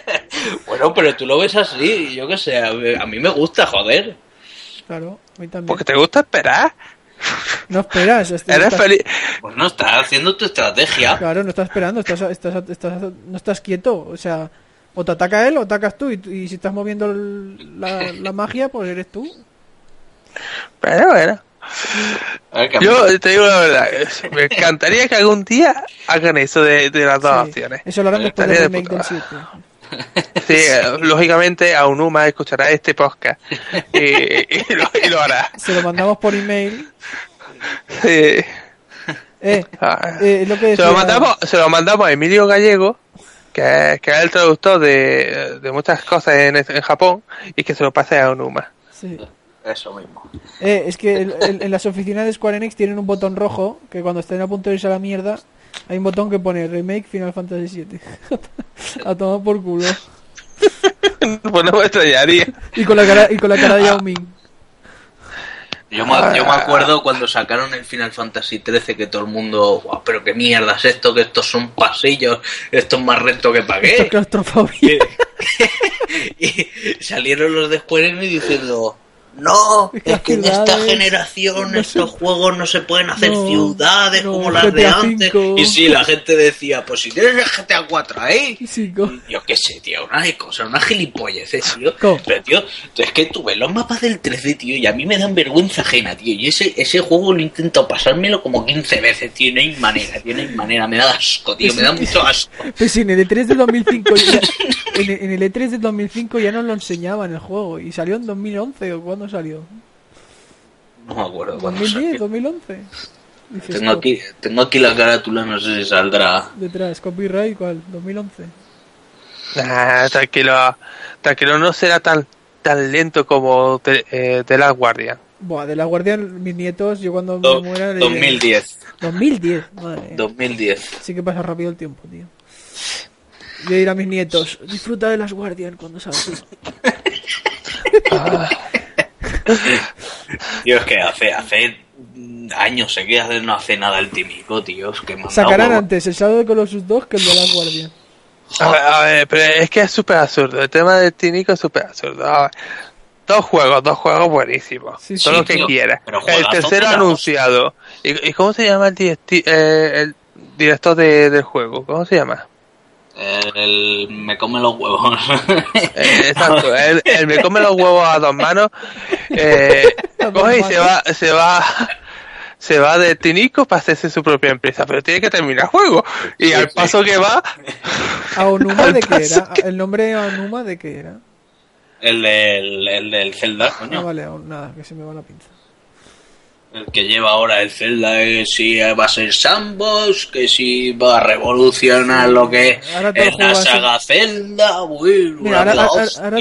Bueno, pero tú lo ves así, yo qué sé, a, mí me gusta, joder. Claro, a mí también. porque te gusta esperar. No esperas. Eres estás- feliz. Pues no, estás haciendo tu estrategia. Claro, no estás esperando, estás, estás, estás- no estás quieto. O sea, o te ataca él o atacas tú. Y, y si estás moviendo el- la, la magia, pues eres tú. Pero bueno. Yo te digo la verdad, me encantaría que algún día hagan eso de, de las dos Sí, opciones. Eso lo harán después de remake del puta 7. Sí, eh, lógicamente a Unuma escuchará este podcast y, y lo, y lo hará. Se lo mandamos por email. Sí. Eh, Ah. eh, es lo que Se lo decía- mandamos, se lo mandamos a Emilio Gallego, que es, que es el traductor de, de muchas cosas en, en Japón, y que se lo pase a Unuma. Sí. Eso mismo. Eh, es que el- el- en las oficinas de Square Enix tienen un botón rojo que cuando estén a punto de irse a la mierda hay un botón que pone Remake Final Fantasy VII. a tomar por culo. pues no me extrañaría. Y con la cara, y con la cara de Yao Ming. Yo me, yo me acuerdo cuando sacaron el Final Fantasy XIII que todo el mundo, "Guau, pero qué mierda es esto, que estos son pasillos, esto es más recto que Esto es pagué. claustrofobia. y salieron los de Square Enix diciendo, no, Es que en esta generación no estos se- juegos no se pueden hacer No, ciudades no, como las de antes. Y sí, la gente decía, pues si tienes el GTA 4 ahí, yo qué sé, tío, una de cosas, una gilipollez, eh, tío. ¿Cómo? Pero, tío, es que tú ves los mapas del 13, tío, y a mí me dan vergüenza ajena, tío. Y ese, ese juego lo he intentado pasármelo como 15 veces, tío. No hay manera, tío, no hay manera. Me da asco, tío, me da mucho asco. Pues sí, en el E3 del 2005 ya- en, el, en el E3 del 2005 ya nos lo enseñaban el juego y salió en 2011 o cuándo salió No me acuerdo cuándo 2010 salió. 2011 Dices, Tengo "Jo, aquí, tengo aquí la carátula, no sé si saldrá. detrás copyright cuál 2011 Nah, tranquilo, tranquilo, no será tan tan lento como The, eh, The Last Guardian. Buah, de la guardia mis nietos yo cuando Do- me muera le- 2010. 2010 madre mía. 2010. sí que pasa rápido el tiempo tío yo diré a mis nietos disfruta de las Guardian cuando salga Tío, es que hace, hace mm, años sé que hace- no hace nada el tímico, tío. Es que dado sacarán antes el Shadow de Colossus 2 que el de las Guardian A ver, a ver, pero es que es súper absurdo. El tema del Tinico es súper absurdo. A ver, dos juegos, dos juegos buenísimos. Sí, Todo sí, lo que tío, quieras. El tercero la anunciado. ¿Y, y cómo se llama el, eh, el director de- del juego? ¿Cómo se llama? El me come los huevos. Eh, exacto, el, el me come los huevos a dos manos. Eh, coge y se va, se va, se va de Tinico para hacerse su propia empresa, pero tiene que terminar el juego. Y Sí, al sí. paso que va, ¿A Onuma de qué era? que- ¿El nombre de Onuma de qué era? el, del, el del Zelda, Ah, coño. vale, aún nada, que se me va la pinza. El que lleva ahora el Zelda, que si va a ser sandbox, que si va a revolucionar lo que Ahora es la ser- saga Zelda, Mira, ahora,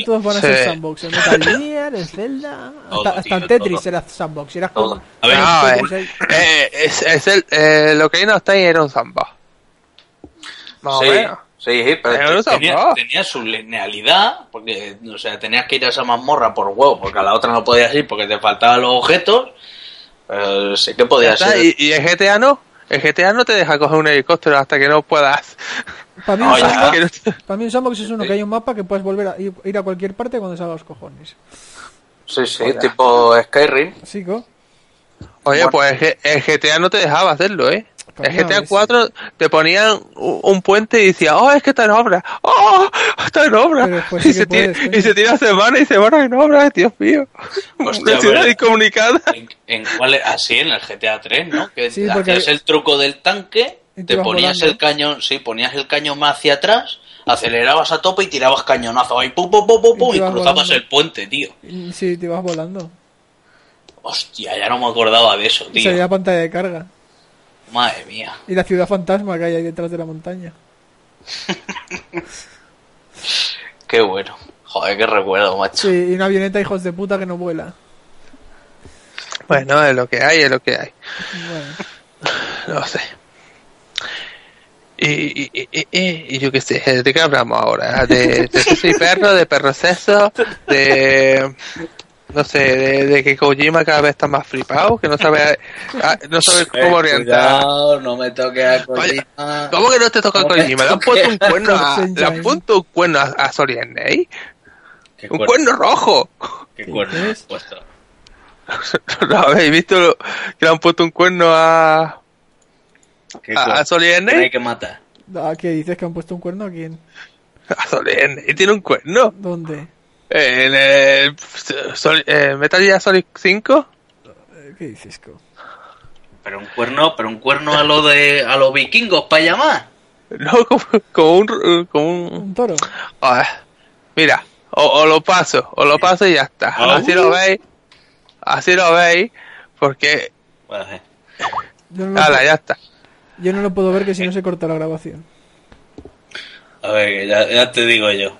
todos van a Sí. ser sandbox. El Metal Gear, el Zelda, Todo, hasta, el Tetris era sandbox. Era como... A ver, no, eh, ahí. eh, es, es el, eh, lo que hay no está ahí era un. Más o Sí, menos. sí, pero tenía, tenía su linealidad, porque, o sea, tenías que ir a esa mazmorra por huevo, porque a la otra no podías ir porque te faltaban los objetos. Pero sí que podía ser. y, y el GTA no. El GTA no te deja coger un helicóptero hasta que no puedas. Para mí, No, un ya. sandbox, Que no te- para mí un sandbox es uno que hay un mapa que puedes volver a ir, a cualquier parte cuando salga los cojones. Sí, sí, tipo Skyrim. ¿Sí, co? Oye, Bueno. pues el GTA no te dejaba hacerlo, ¿eh? Pues El no, GTA es- 4 te ponían un puente y decía, oh, es que está en obra, oh, está en obra. Y, se puedes, tira, y se tira semanas y semanas en obra, Dios mío. Hostia, Una incomunicada. ¿En, en cuál es? Así, en el GTA 3, ¿no? Que Sí, porque- hacías el truco del tanque, te ponías volando. el cañón, sí, ponías el cañón más hacia atrás, acelerabas a tope y tirabas cañonazo ahí, pum, pum, pum, pum, Y y cruzabas volando. el puente, tío. Sí, te vas volando. Hostia, ya no me acordaba de eso, tío. salía pantalla de carga. Madre mía. Y la ciudad fantasma que hay ahí detrás de la montaña. Qué bueno. Joder, qué recuerdo, macho. Sí, y una avioneta, hijos de puta, que no vuela. Bueno, es lo que hay, es lo que hay. Bueno, No sé. Y, y, y, y- y yo qué sé, ¿de qué hablamos ahora? ¿De, de Sexo y perro, de perro sexo, de... No sé, de, de que Kojima cada vez está más flipado, que no sabe, ah, no sabe cómo orientar. Cuidado, no me toques a Oye, Kojima. ¿Cómo que no te toca ¿Cómo que Kojima? Le han puesto un cuerno a, le han puesto un cuerno a, a Sorian Ney. ¿Qué Un cuerno? cuerno rojo. ¿Qué ¿Qué cuerno has puesto? ¿No habéis visto lo- que le han puesto un cuerno a, ¿Qué a, a cuerno? ¿Quién hay que matar? ah, ¿qué dices? ¿Que han puesto un cuerno a quién? A Sorian Ney tiene un cuerno. ¿Dónde? En el Sol- eh, Metal Gear Solid 5. Eh, ¿Qué dices, co? Pero un cuerno, pero un cuerno a lo de a los vikingos para llamar. No, como, como un... Como un ¿Un toro? Ah, mira, o, o lo paso, o lo paso y ya está. Ah, Así uh. lo veis. Así lo veis. Porque... Bueno, eh. Yo no, ya está. yo no lo puedo ver que si no se corta la grabación. A ver, que ya, ya te digo yo.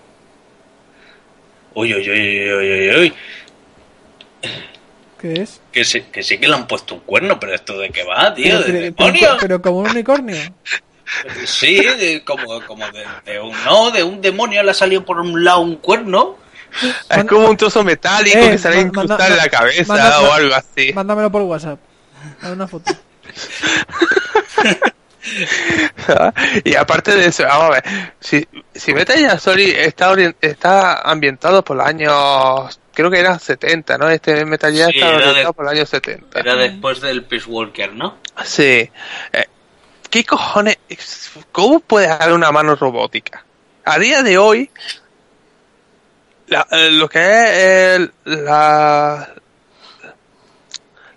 Uy, uy, uy, uy, uy, uy, uy. ¿Qué es? Que sí, que sí que le han puesto un cuerno, pero esto de qué va, tío, Pero, de pero- pero- demonio. pero como un unicornio. Sí, de- como, como de, de un no, de un demonio le ha salido por un lado un cuerno. Es como un trozo metálico Eh, que se le ha ma- manda- incrustado en la cabeza manda- o algo así. Mándamelo por WhatsApp. Dame una foto. y aparte de eso, vamos a ver, si, si Metal Gear Solid está, está ambientado por los años, creo que eran 70, ¿no? Este Metal Gear Sí, está era de- orientado por los años 70. Era después del Peace Walker, ¿no? Sí. Eh, ¿Qué cojones? ¿Cómo puede haber una mano robótica? A día de hoy, la- eh, lo que es el- la,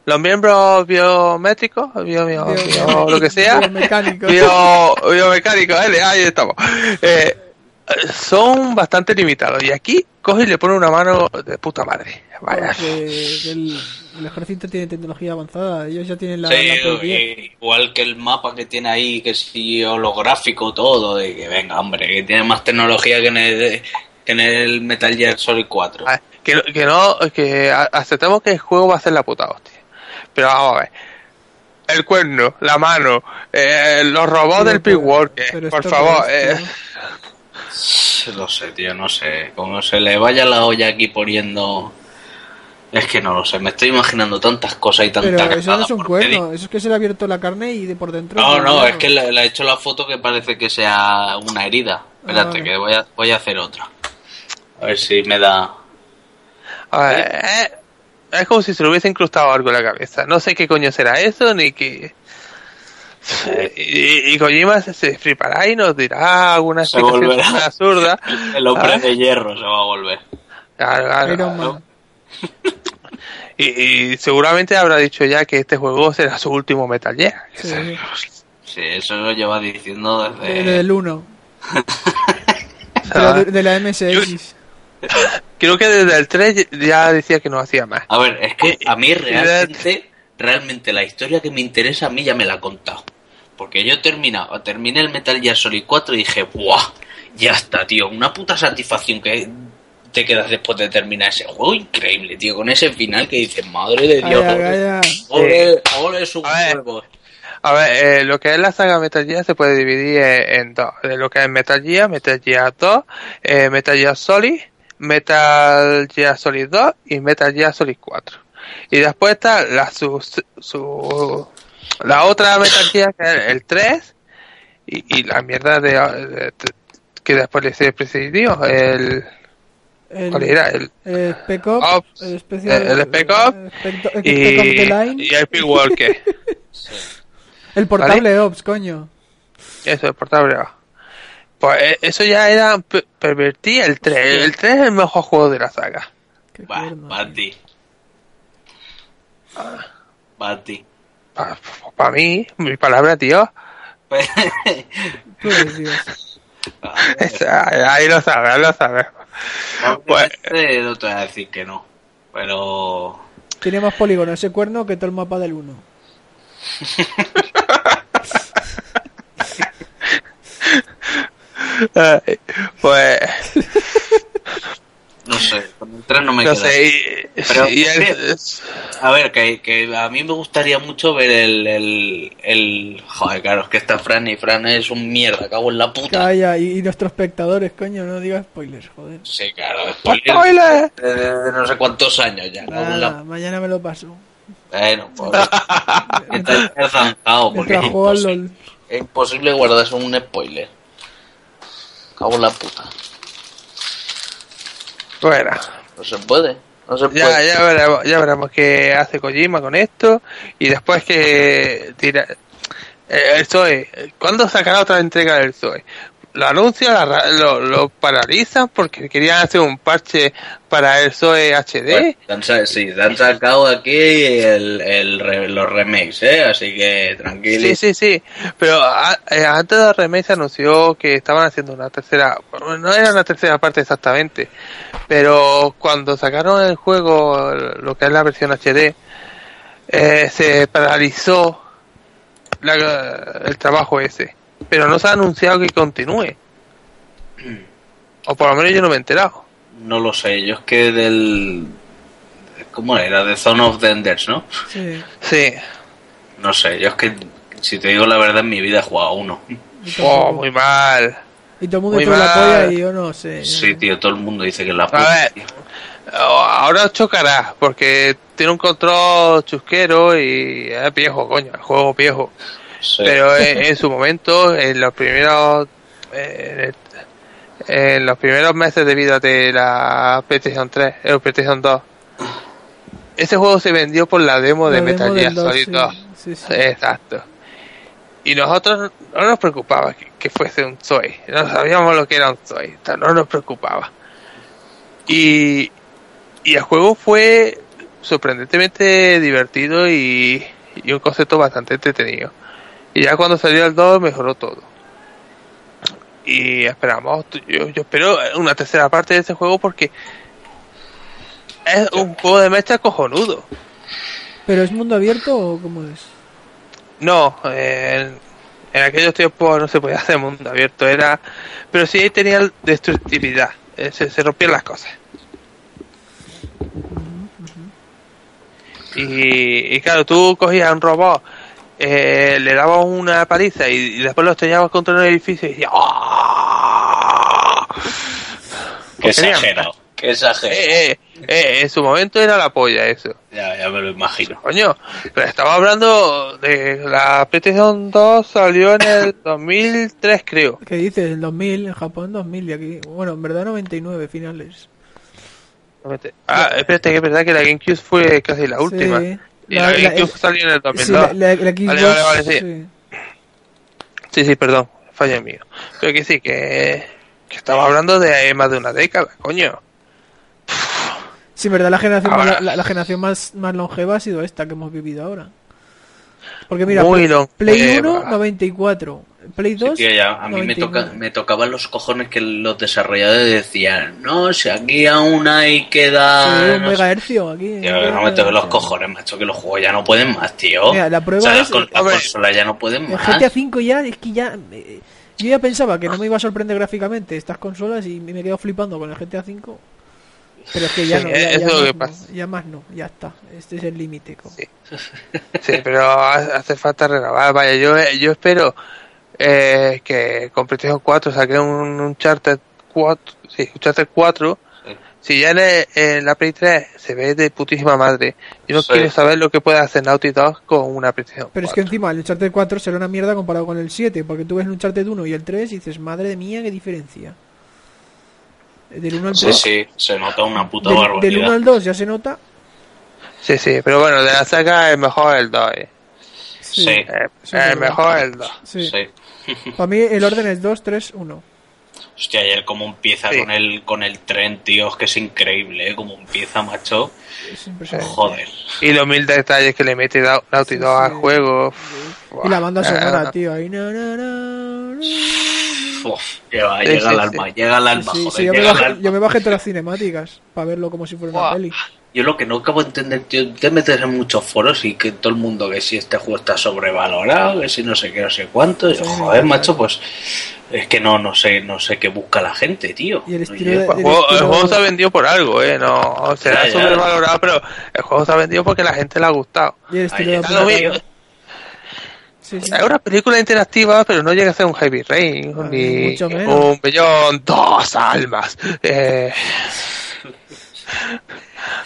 los miembros biométricos, bio- bio- Bio- bio- lo que sea, biomecánicos. bio, biomecánicos, ahí estamos. Eh, son bastante limitados. Y aquí coge y le pone una mano de puta madre. Vaya. El, el ejército tiene tecnología avanzada. Ellos ya tienen la, Sí, la Play 10. i- igual que el mapa que tiene ahí, que es holográfico todo, de que venga, hombre, que tiene más tecnología que en el, que en el Metal Gear Solid 4. A ver, que, no- que no, que aceptemos que el juego va a ser la puta hostia. Pero vamos a ver. El cuerno, la mano, eh, los robots Pero, del P-Walker, pero por favor. eh. No sé, tío, no sé. Como se le vaya la olla aquí poniendo... Es que no lo sé, me estoy imaginando tantas cosas y tanta Pero eso no es un cuerno. Eso es que se le ha abierto la carne y de por dentro. No, no, es que le, le he hecho la foto que parece que sea una herida. Espérate, vale. que voy a, voy a hacer otra. A ver si me da... a ver, eh, es como si se le hubiese incrustado algo en la cabeza. No sé qué coño será eso, ni qué. Y, y Kojima se, se flipará y nos dirá alguna Se explicación absurda. El hombre Ah. de hierro se va a volver. Claro, claro. Y, y seguramente habrá dicho ya que este juego será su último Metal Gear. Sí, eso lo lleva diciendo desde... De- Del 1. Ah. De, de la MSX. Creo que desde el 3 ya decía que no hacía más. A ver, es que a mí Y- realmente, realmente la historia que me interesa a mí ya me la ha contado. Porque yo he terminado, terminé el Metal Gear Solid 4 y dije, ¡buah! Ya está, tío. Una puta satisfacción que te quedas después de terminar ese juego. Increíble, tío. Con ese final que dices, madre de Dios. Calla, ole, ole, ole sus A ver. huevos. A ver, eh, lo que es la saga Metal Gear se puede dividir en, en dos. De lo que es Metal Gear, Metal Gear 2, eh, Metal Gear Solid, Metal Gear Solid 2 y Metal Gear Solid 4. Y después está la su, su- la otra Metal Gear que es el 3 y, y la mierda de, de- de- que después le precedió el El, ¿cuál era? el el Spec Ops. Ops, el, especial, el Ops el Spec, el y, Ops y el Pig Walker. El portable Ops, coño. Eso, el portable. ah. Pues eh, eso ya era pe- pervertir el 3. El 3 es el mejor juego de la saga. Va, cuerno, va a tío. ti. Va a ti. Para mí, mi palabra, tío. Tú decías. Esa- ahí lo sabes, lo sabes. Pues- Obviamente no te voy a decir que no. Pero... Tiene más polígonos ese cuerno que todo el mapa del 1. Ay, Pues, No sé, con el 3 no me no queda. sé. Y, Pero, el- ¿qué? A ver, que, que a mí me gustaría mucho ver el, el, el... Joder, claro, es que está Fran y Fran es un mierda, cago en la puta. Calla, y, y nuestros espectadores, coño, no digas spoilers, joder. Sí, claro, spoiler ¡Spoiler! de, de- de no sé cuántos años ya, Nada, la... mañana me lo paso. Bueno, pues... Está zanjado, porque es imposible, LOL. es imposible guardarse un spoiler. Cago en la puta. Bueno, No se puede, no se puede. ya, ya, veremos, ya veremos qué hace Kojima con esto. Y después que tira. eh, El Zoe, ¿cuándo sacará otra entrega del Zoe? Lo anuncian, lo, lo paralizan porque querían hacer un parche para el Zoe HD. Bueno, sí, han sacado aquí el, los remakes, ¿eh? Así que tranquilo. Sí, sí, sí. Pero a- eh, antes de remake se anunció que estaban haciendo una tercera. No era una tercera parte exactamente. Pero cuando sacaron el juego, lo que es la versión HD, eh, se paralizó la- el trabajo ese. Pero no se ha anunciado que continúe. O por lo menos yo no me he enterado. No lo sé, yo es que del... ¿Cómo era? De Zone of the Enders, ¿no? Sí. Sí. No sé, yo es que, si te digo la verdad, en mi vida he jugado uno. Oh, muy mal. Y todo el mundo muy hizo la mal. polla y yo no sé. Sí, tío, todo el mundo dice que es la A puta. ver. tío. Ahora os chocará, porque tiene un control chusquero y es viejo, coño, el juego viejo. Sí. Pero en, en su momento, en los primeros eh, en los primeros meses de vida de la PlayStation 3, el PlayStation 2, ese juego se vendió por la demo de Metal Gear Solid sí. 2. Sí, sí. Exacto. Y nosotros no nos preocupaba que, que fuese un Zoe. No sabíamos lo que era un Zoe. No nos preocupaba. Y, y el juego fue sorprendentemente divertido y, y un concepto bastante entretenido. Y ya cuando salió el 2 mejoró todo. Y esperamos, yo, yo espero una tercera parte de ese juego porque es un juego de mecha cojonudo. ¿Pero es mundo abierto o cómo es? No, en, en aquellos tiempos no se podía hacer mundo abierto, era, pero sí tenía destructividad, eh, se, se rompían las cosas. Y, y claro, tú cogías un robot, eh, le dabas una paliza y, y después lo estrellabas contra un edificio y decías ¡Ah! Qué Porquería. exagerado, qué exagerado. Eh, eh, eh, en su momento era la polla eso. Ya, ya me lo imagino. Coño, pero estaba hablando de la PlayStation 2 salió en el 2003 creo. ¿Qué dices? En 2000, en Japón 2000 y aquí... Bueno, en verdad 99 finales. Ah, espérate, que es verdad que la GameCube fue casi la última. Sí. Y la, GameCube salió en el sí, 2002. la, la- la Xbox, Vale, vale, vale, sí. sí. Sí, sí, perdón, fallo mío. Pero que sí, que, que estamos hablando de más de una década, coño. Sí, verdad, la generación, Ahora- más, la, la generación más, más longeva ha sido esta que hemos vivido ahora. Porque mira, Play- Play longeva. 1, 94. Play 2, Sí, tío, ya, a mí me, 99. toca, me tocaban los cojones que los desarrolladores decían, no, si aquí aún hay que dar... Sí, un no sé". megahercio aquí. Tío, no me toques los cojones, macho, que los juegos ya no pueden más, tío. Mira, la prueba O sea, las, es- con- las consolas ya no pueden más. GTA V ya, es que ya. eh, Yo ya pensaba que no me iba a sorprender gráficamente estas consolas y me quedo flipando con el GTA V. Pero es que ya Sí, no, ya, es ya lo más que no, pasa. ya más no, ya está. Este es el límite. Sí. Sí, pero ha- hace falta renovar. Vaya, yo, yo espero eh, que con PlayStation 4 saquen un Uncharted 4. Sí, Uncharted 4. Sí. Si ya en, el- en la Play 3 se ve de putísima madre, yo no Sí. quiero saber lo que puede hacer Naughty Dog con una PlayStation Pero es que 4. encima el Uncharted 4 será una mierda comparado con el 7, porque tú ves el Uncharted 1 y el 3 y dices, madre mía, qué diferencia. Del 1 al Sí, 3. sí, se nota una puta del, del barbaridad. 1 al 2 ya se nota. Sí, sí, pero bueno, de la saga es mejor el 2. eh. Sí. Eh, Sí, es verdad. mejor el 2. Sí. Sí. Para mí el orden es 2, 3, 1. Hostia, ayer cómo empieza Sí. con el con el tren, tío, es que es increíble, ¿eh? Cómo empieza, macho. Es impresionante. Joder. Y los mil detalles que le mete Nau- Naughty Sí, Dog al sí. juego. Y la banda sonora, tío, ahí. na, na, na, na. Uf, llega, Sí, llega sí, al sí. alma, llega al alma, Sí, joder, sí, yo, me llega al bajé, alma. yo me bajé todas las cinemáticas para verlo como si fuera una peli. Yo lo que no acabo de entender, tío, te metes en muchos foros y que todo el mundo que si este juego está sobrevalorado, que si no sé qué, no sé cuánto. y, Sí, joder, sí. macho, pues es que no, no sé, no sé qué busca la gente, tío. Y el estilo de- El juego, el estilo- juego se ha vendido por algo, eh, no será Ya, ya. sobrevalorado, pero el juego se ha vendido porque a la gente le ha gustado. Y el estilo Ahí de. Sí, sí. Es una película interactiva, pero no llega a ser un Heavy Rain, Ah, ni mucho menos. un bellón, dos almas. Eh...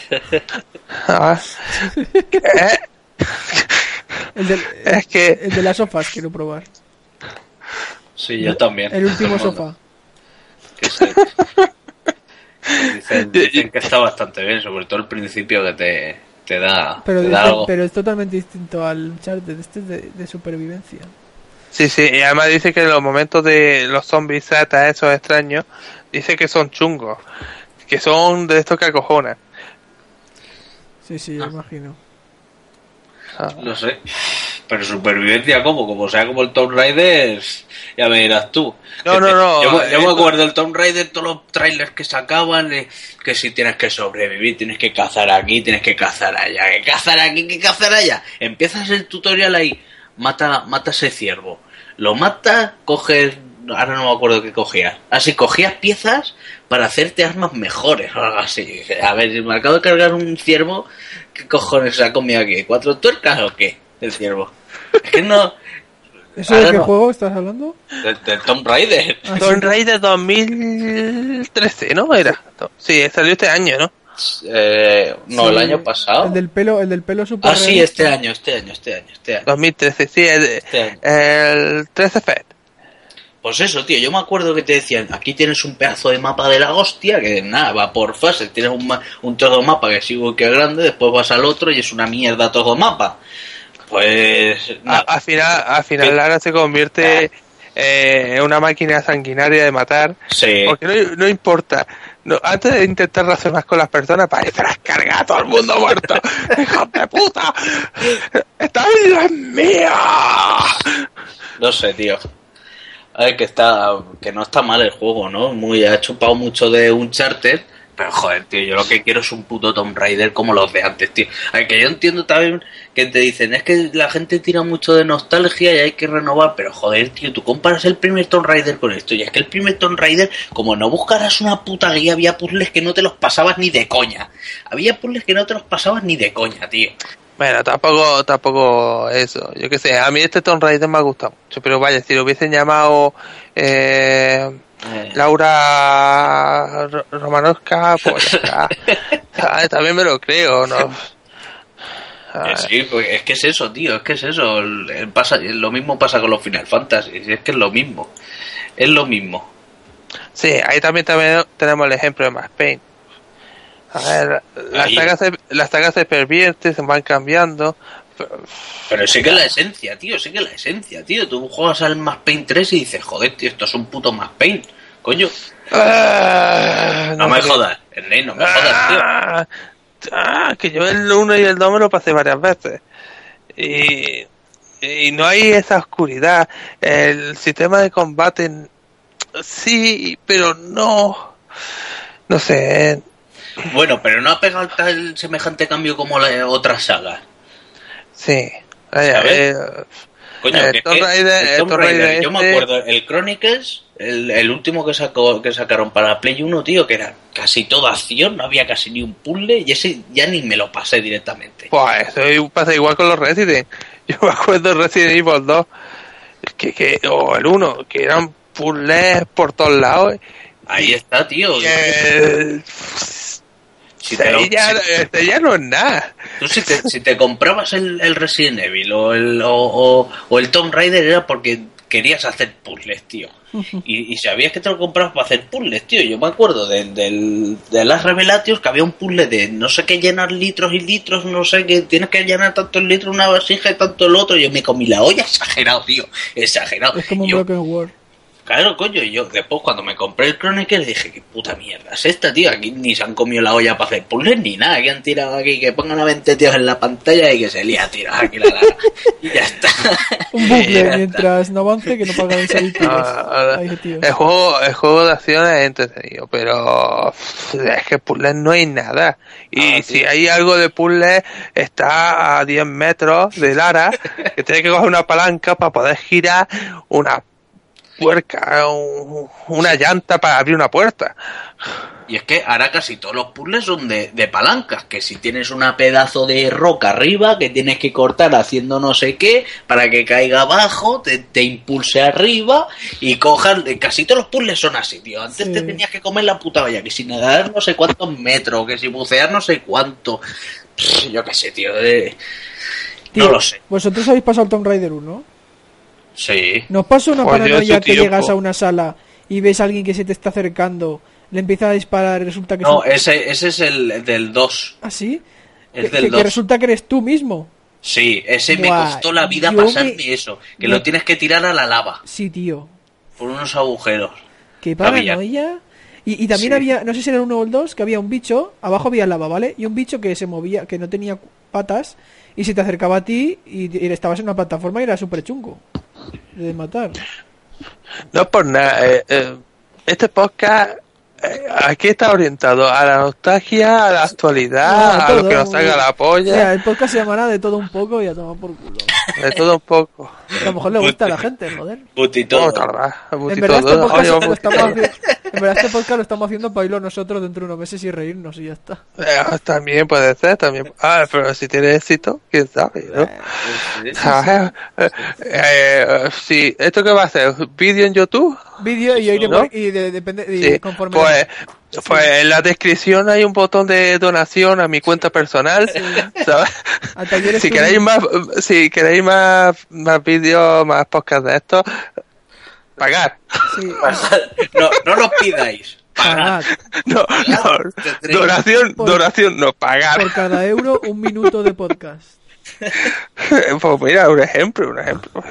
Ah, eh, El, del, es que el de las sofás quiero probar. Sí, yo también. El último sofá. Que. Dicen, dicen que está bastante bien, sobre todo el principio que te, te da, Pero, te de- da algo. pero es totalmente distinto al Uncharted. Este es de, de supervivencia. sí, sí, y además dice que los momentos de los zombies esos extraños, dice que son chungos, que son de estos que acojonan. Sí, sí, yo imagino. Ah. No sé. Pero supervivencia, ¿cómo? Como sea como el Tomb Raider, ya me dirás tú. No, no, no, Yo, me- yo me esto- acuerdo del Tomb Raider, todos los trailers que sacaban, eh, que si tienes que sobrevivir, tienes que cazar aquí, tienes que cazar allá, que cazar aquí, que cazar allá. Empiezas el tutorial ahí, mata, mata ese ciervo. Lo matas, coges, ahora no me acuerdo qué cogías. Así, cogías piezas para hacerte armas mejores o algo así. A ver, me acabo de cargar un ciervo, ¿qué cojones se ha comido aquí? ¿Cuatro tuercas o qué? El ciervo. Es que no... ¿Eso Ahora de qué no. juego estás hablando? Del, Tomb Raider. Ah, Tomb. Raider 2013, ¿no? Era. Sí, salió este año, ¿no? Eh, no, Sí, el año pasado. El del pelo, el del pelo super Ah, sí, este año, este año, este año, este año. 2013, sí, el, Este año. el 13 Fed. Pues eso, tío, yo me acuerdo que te decían, aquí tienes un pedazo de mapa de la hostia, que nada, va por fases, tienes un, ma- un trozo mapa que sigo que es grande, después vas al otro y es una mierda todo mapa. Pues A- nada, Al final, al final. Lara se convierte eh, en una máquina sanguinaria de matar. sí, Porque no, no importa. No, antes de intentar razonar con las personas, para te las carga a todo el mundo muerto. ¡Hijos de puta! ¡Esta vida es mía! no sé, tío. A ver, que está, que no está mal el juego, ¿no? Muy, ha chupado mucho de Uncharted, pero joder, tío, yo lo que quiero es un puto Tomb Raider como los de antes, tío. A ver, que yo entiendo también que te dicen, es que la gente tira mucho de nostalgia y hay que renovar, pero joder, tío, tú comparas el primer Tomb Raider con esto, y es que el primer Tomb Raider, como no buscaras una puta guía, había puzzles que no te los pasabas ni de coña. Había puzzles que no te los pasabas ni de coña, tío. Bueno, tampoco, tampoco eso. Yo qué sé, a mí este Tomb Raider me ha gustado mucho. Pero vaya, si lo hubiesen llamado eh, Eh, Laura Ro- Romanovska, pues. ¿Sabes? También me lo creo, ¿no? Sí, pues es que es eso, tío, es que es eso. Pasa, lo mismo pasa con los Final Fantasy, es que es lo mismo. Es lo mismo. Sí, ahí también, también tenemos el ejemplo de Max Payne. A ver, las sagas, se, las sagas se pervierten, se van cambiando, Pero sí que es la esencia, tío, sí que es la esencia, tío. Tú juegas al Max Paint 3 y dices, joder, tío, esto es un puto Max Paint. Coño, Ah, no me jodas, Ernest, no me jodas, tío. Ah, ah, que yo el 1 y el 2 me lo pasé varias veces. Y, y no hay esa oscuridad. El sistema de combate, sí, pero no. No sé. Bueno, pero no ha pegado tal semejante cambio como la otra saga. Sí. Eh, Coño, Eh, que es Tomb que Raider- el eh, Tomb Raider, yo me este- acuerdo, el Chronicles, el, el último que sacó que sacaron para Play 1, tío, que era casi toda acción, no había casi ni un puzzle, y ese ya ni me lo pasé directamente. Pues eso pasa igual con los Resident. Yo me acuerdo de Resident Evil 2, que, que, o el 1, que eran puzzles por todos lados. Ahí está, tío. Que, Si te lo- este ya, si- ya no es nada. Tú si te, si te comprabas el, el Resident Evil o el, o, o- o el Tomb Raider era porque querías hacer puzzles, tío. Y, y sabías que te lo comprabas para hacer puzzles, tío. Yo me acuerdo de, del- de las Revelatios que había un puzzle de no sé qué llenar litros y litros, no sé qué, tienes que llenar tantos litros una vasija y tanto el otro. Yo me comí la olla, exagerado, tío. Exagerado. Es como un Yo- Broken World. Claro, coño, y yo después cuando me compré el Chronicle dije, qué puta mierda es esta, tío, aquí ni se han comido la olla para hacer puzzles ni nada, que han tirado aquí, que pongan a 20 tíos en la pantalla y que se lía a tirar aquí la lana. y ya está. Un bucle mientras no avance que no pagan el salir tiros. Ah, el juego, el juego de acción es entretenido, pero es que puzzles no hay nada. Y Ah, si hay algo de puzzles, está a 10 metros de Lara, que tiene que coger una palanca para poder girar una puerca, un- una llanta para abrir una puerta. Y es que ahora casi todos los puzzles son de, de palancas, que si tienes una pedazo de roca arriba que tienes que cortar haciendo no sé qué para que caiga abajo, te, te impulse arriba y cojas... Casi todos los puzzles son así, tío. Antes Sí. te tenías que comer la puta valla, que si nadar no sé cuántos metros, que si bucear no sé cuánto. Pff, yo qué sé, tío. eh, Tío, No lo sé. Vosotros habéis pasado el Tomb Raider 1. Sí. ¿Nos pasa una yo paranoia que llegas a una sala y ves a alguien que se te está acercando, le empieza a disparar y resulta que No, ese, ese es el del 2. ¿Ah, sí? Es Que, del que- que 2. resulta que eres tú mismo. Sí, ese me costó la vida pasarme me- eso. Que me- lo tienes que tirar a la lava Sí, tío. por unos agujeros. Qué paranoia. Y, y también Sí. había, no sé si era el 1 o el 2, que había un bicho, abajo había lava, ¿vale? Y un bicho que se movía, que no tenía patas, y se te acercaba a ti y, y estabas en una plataforma y era súper chungo de matar. No por nada. eh, eh, este podcast eh, aquí está orientado a la nostalgia, a la actualidad, No, a todo, lo que nos salga la O polla, sea, el podcast se llamará de todo un poco y a tomar por culo. de todo un poco. A lo mejor le gusta a la gente, joder. Putito. No, En putito verdad, este podcast Oye, lo putito estamos todo. haciendo, en verdad este podcast lo estamos haciendo para irlo nosotros dentro de unos meses y reírnos y ya está. Eh, también puede ser, también. Ah, pero si tiene éxito, quién sabe, ¿no? Sí, sí, sí. Ah, eh, eh, sí, ¿esto qué va a hacer? ¿Vídeo en YouTube? Vídeo y, iremos- ¿No? y de- depende y Sí, conforme pues, pues en la descripción hay un botón de donación a mi cuenta personal. Si queréis más, si queréis más, más vídeos, más podcasts de estos, pagar. sí, No, no lo pidáis. No, no, Tendréis- donación, Por- donación, no, pagar. por cada euro un minuto de podcast. Pues mira, un ejemplo, un ejemplo.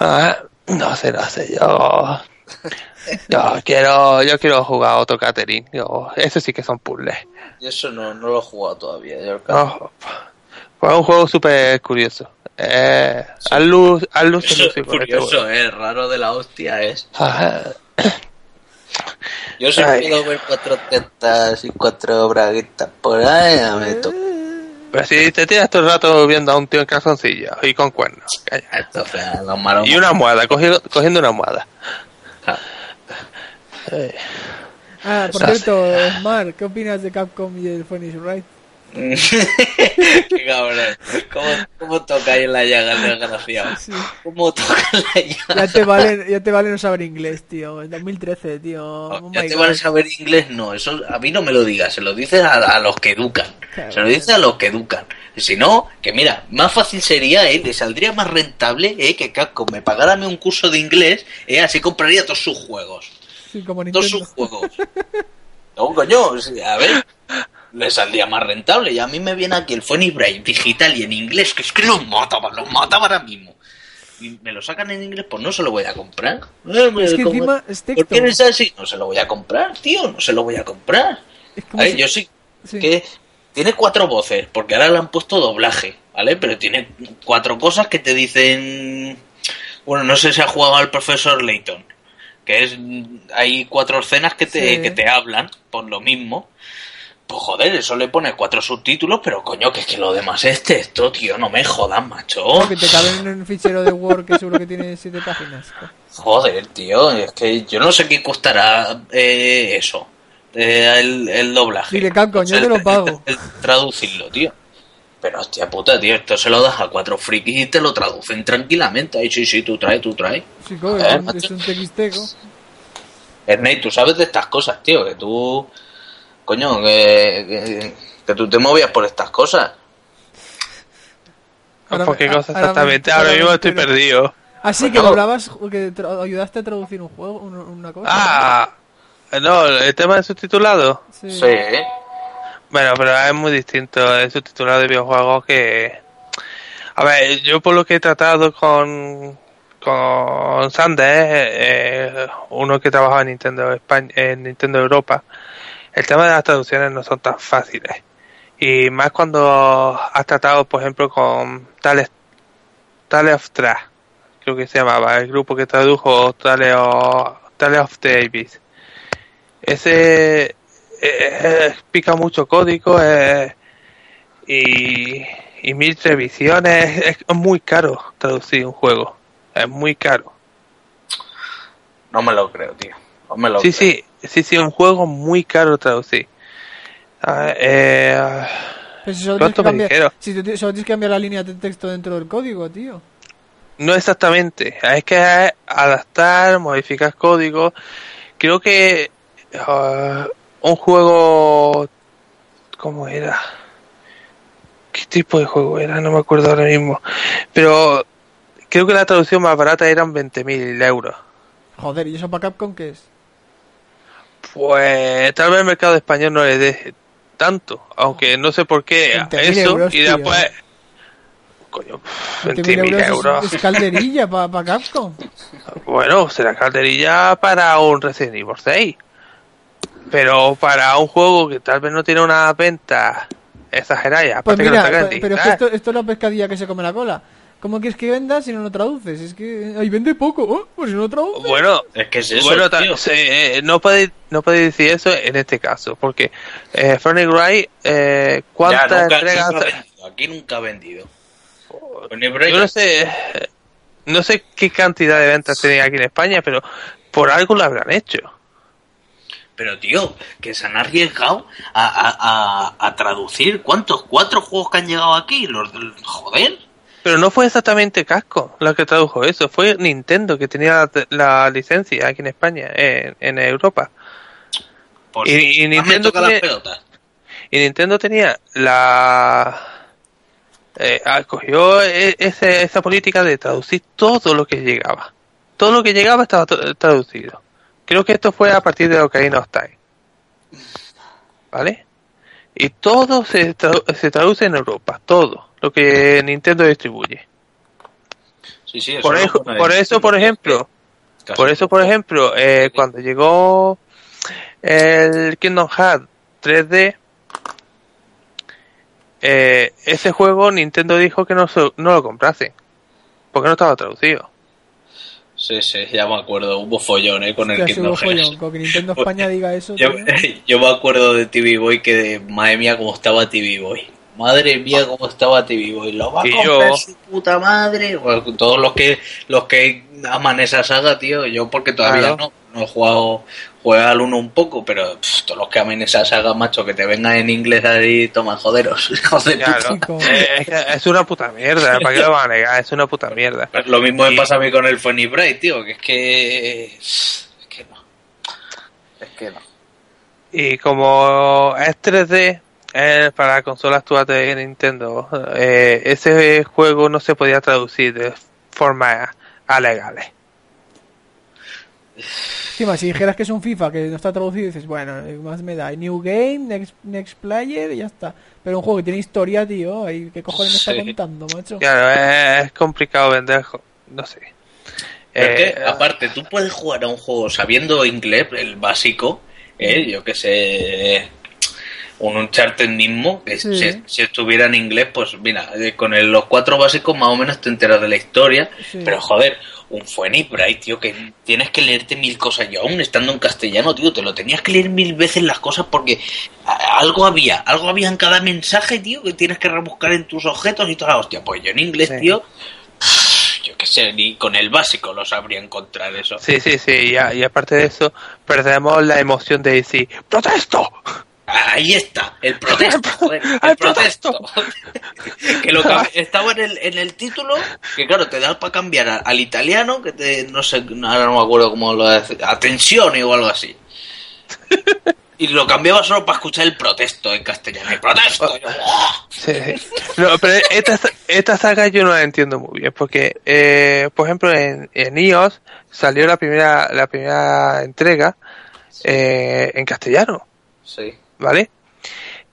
Ah, no sé, no sé, yo... Yo quiero, yo quiero jugar otro Catherine. Yo, eso sí que son puzzles. Yo eso no, no lo he jugado todavía. yo No, fue un juego súper curioso. Eh, al luz, al luz Eso es curioso, eh, raro de la hostia es. Ajá. Yo puedo ver cuatro tetas y cuatro braguitas por ahí, me. Pero si te tiras todo el rato viendo a un tío en calzoncillo y con cuernos. Esto, o sea. Y una almohada, cogiendo, cogiendo una almohada. Ah. Eh, Ah, por cierto, Smart, ¿qué opinas de Capcom y el Phoenix Wright? Qué cabrón. ¿Cómo, cómo toca ahí en la llaga el desgraciado? Sí. ¿Cómo toca en la llaga? Ya te vale, ya te vale no saber inglés, tío. En 2013, tío. Oh ya my te God. vale saber inglés, no, eso a mí no me lo digas, se lo dices a, a los que educan, Claro. se lo dices a los que educan. Si no, que mira, más fácil sería, eh, le saldría más rentable eh, que Capcom me pagara un curso de inglés, eh, así compraría todos sus juegos, Sí, como Nintendo. sus juegos. No, coño, a ver, le saldría más rentable. Y a mí me viene aquí el Phoenix Bright digital y en inglés, que es que los mataba, los mataba ahora mismo. Y me lo sacan en inglés, pues no se lo voy a comprar. Eh, Es que como- encima es ¿Por qué eres así? No se lo voy a comprar, tío, no se lo voy a comprar. Es como A ver, si- yo sí sí. que tiene cuatro voces, porque ahora le han puesto doblaje, ¿vale? Pero tiene cuatro cosas que te dicen... Bueno, no sé si ha jugado al profesor Layton, que es... Hay cuatro escenas que te, Sí. que te hablan por lo mismo. Pues joder, eso le pone cuatro subtítulos, pero coño, que es que lo demás es texto, tío, no me jodas, macho. Que te cabe en un fichero de Word que seguro que tiene siete páginas. Joder, tío, es que yo no sé qué costará eh, eso, eh, el, el doblaje. Capcom, yo El- te lo el- pago. el traducirlo, tío. Pero hostia puta, tío, esto se lo das a cuatro frikis y te lo traducen tranquilamente. Ay, sí, sí, tú traes, tú traes. Sí, coño, Eh, es un- macho. es un texteco. Ernest, tú sabes de estas cosas, tío, que tú... Coño, que, que, que tú te movías por estas cosas. Ahora ¿Por qué cosa ahora me- exactamente? ahora mismo estoy entero. perdido. Así que No. doblabas, que ayudaste a traducir un juego, un- una cosa. Ah, no, el tema de subtitulado. sí. Sí. Bueno, pero es muy distinto el subtitulado de videojuegos que... A ver, yo por lo que he tratado con con Sander, eh, uno que trabaja en Nintendo España, en Nintendo Europa, el tema de las traducciones no son tan fáciles. Y más cuando has tratado, por ejemplo, con Tales, Tale of Trash, creo que se llamaba, el grupo que tradujo Tale of, Tale of Abyss. Ese eh, eh, pica mucho código eh, y, y mil revisiones. Es, es muy caro traducir un juego. Es muy caro. No me lo creo, tío. No me lo Sí, creo. sí, sí, sí, un juego muy caro traducir. Ah, eh, Pero si solo tienes ¿Cuánto que cambiar, dijeron? si tú ti- solo tienes que cambiar la línea de texto dentro del código, tío. No exactamente, es que es adaptar, modificar código. Creo que ah, un juego, ¿cómo era? ¿Qué tipo de juego era? No me acuerdo ahora mismo. Pero creo que la traducción más barata eran 20.000 euros. Joder, ¿y eso para Capcom qué es? Pues tal vez el mercado español no le dé tanto, aunque no sé por qué 20.000 eso euros, y después... Coño, 20.000 20.000 euros. es, es calderilla para Capcom. Bueno, será calderilla para un Resident Evil 6. Pero para un juego que tal vez no tiene una venta exagerada, Pues aparte que en pues- pero es que esto, esto es la pescadilla que se come la cola. ¿Cómo quieres que venda si no lo traduces? Es que ahí vende poco, oh, pues si no lo traduces. Bueno, Es que es eso, bueno tío. se- eh, no podéis no podéis decir eso en este caso, porque eh, Phoenix Wright, eh, Ya, ¿cuántas nunca, entregas? nunca ha vendido. Aquí nunca ha vendido. Break- Yo no sé, eh, no sé qué cantidad de ventas tenía aquí en España, pero por algo lo habrán hecho. Pero tío, que se han arriesgado a, a- a- a traducir. ¿Cuántos? ¿Cuatro juegos que han llegado aquí? Los Joder. Pero no fue exactamente Casco la que tradujo eso, fue Nintendo que tenía la, la licencia aquí en España, en, en Europa. Por Y- si y Nintendo las pelotas. Y Nintendo tenía la... Eh, acogió e- ese- esa política de traducir todo lo que llegaba. Todo lo que llegaba estaba tra- traducido. Creo que esto fue a partir de Ocarina of Time. ¿Vale? Y todo se, tradu- se traduce en Europa, todo lo que Nintendo distribuye. Sí, sí, eso Por, pone por ahí. eso, por ejemplo, Casi por eso, por ejemplo, eh, cuando llegó el Kingdom Hearts 3D, eh, ese juego Nintendo dijo que no, no lo comprase, porque no estaba traducido. Sí, sí, ya me acuerdo. Hubo follón, ¿eh? Con el Hostia, Kingdom Hearts. con que Nintendo España diga eso, yo me acuerdo de TV Boy que, madre mía, cómo estaba TV Boy. Madre mía, cómo estaba TV Boy. Lo va a Y comprar yo- su puta madre. Bueno, todos los que los que aman esa saga, tío. Yo porque todavía Claro. no, no he jugado, juega al uno un poco, pero pff, todos los que amen esa saga, macho, que te vengan en inglés ahí, toma, joderos. de Claro, eh, es, una puta mierda, ¿para qué lo van a negar? Es una puta mierda. Pues Lo mismo me pasa a mí con el Funny Bright, tío, que es que... Es que no. Es que no. Y como es 3D, eh, para consolas actuales de Nintendo, eh, ese juego no se podía traducir de forma a legales. Encima, si dijeras que es un FIFA que no está traducido, dices, bueno, eh, más me da. New Game, Next, next Player y ya está. Pero un juego que tiene historia, tío, ahí, ¿qué cojones me está contando, macho? Claro, es complicado vender, no sé. Eh, que, aparte, tú puedes jugar a un juego sabiendo inglés, el básico, ¿eh? yo que sé, un Uncharted mismo, que Sí. si, si estuviera en inglés, pues mira, eh, con el- los cuatro básicos más o menos te enteras de la historia, Sí. pero joder, un Phoenix Bright, tío, que tienes que leerte mil cosas, yo aún estando en castellano, tío, te lo tenías que leer mil veces las cosas porque algo había, algo había en cada mensaje, tío, que tienes que rebuscar en tus objetos y toda la hostia, pues yo en inglés, Sí. tío, yo qué sé, ni con el básico lo sabría encontrar eso. Sí, sí, sí, y, a- y aparte de eso, perdemos la emoción de decir, ¡protesto! Ahí está, el protesto, joder, el ¡El protesto. que lo cam- estaba en el, en el título, que claro, te da para cambiar a- al italiano, que te, no sé, ahora no me acuerdo cómo lo hace, atención o algo así. Y lo cambiaba solo para escuchar el protesto en castellano. El protesto. Yo, ¡oh! Sí, sí. No, pero esta, esta saga yo no la entiendo muy bien, porque, eh, por ejemplo, en, en iOS salió la primera, la primera entrega eh, en castellano, Sí. ¿Vale?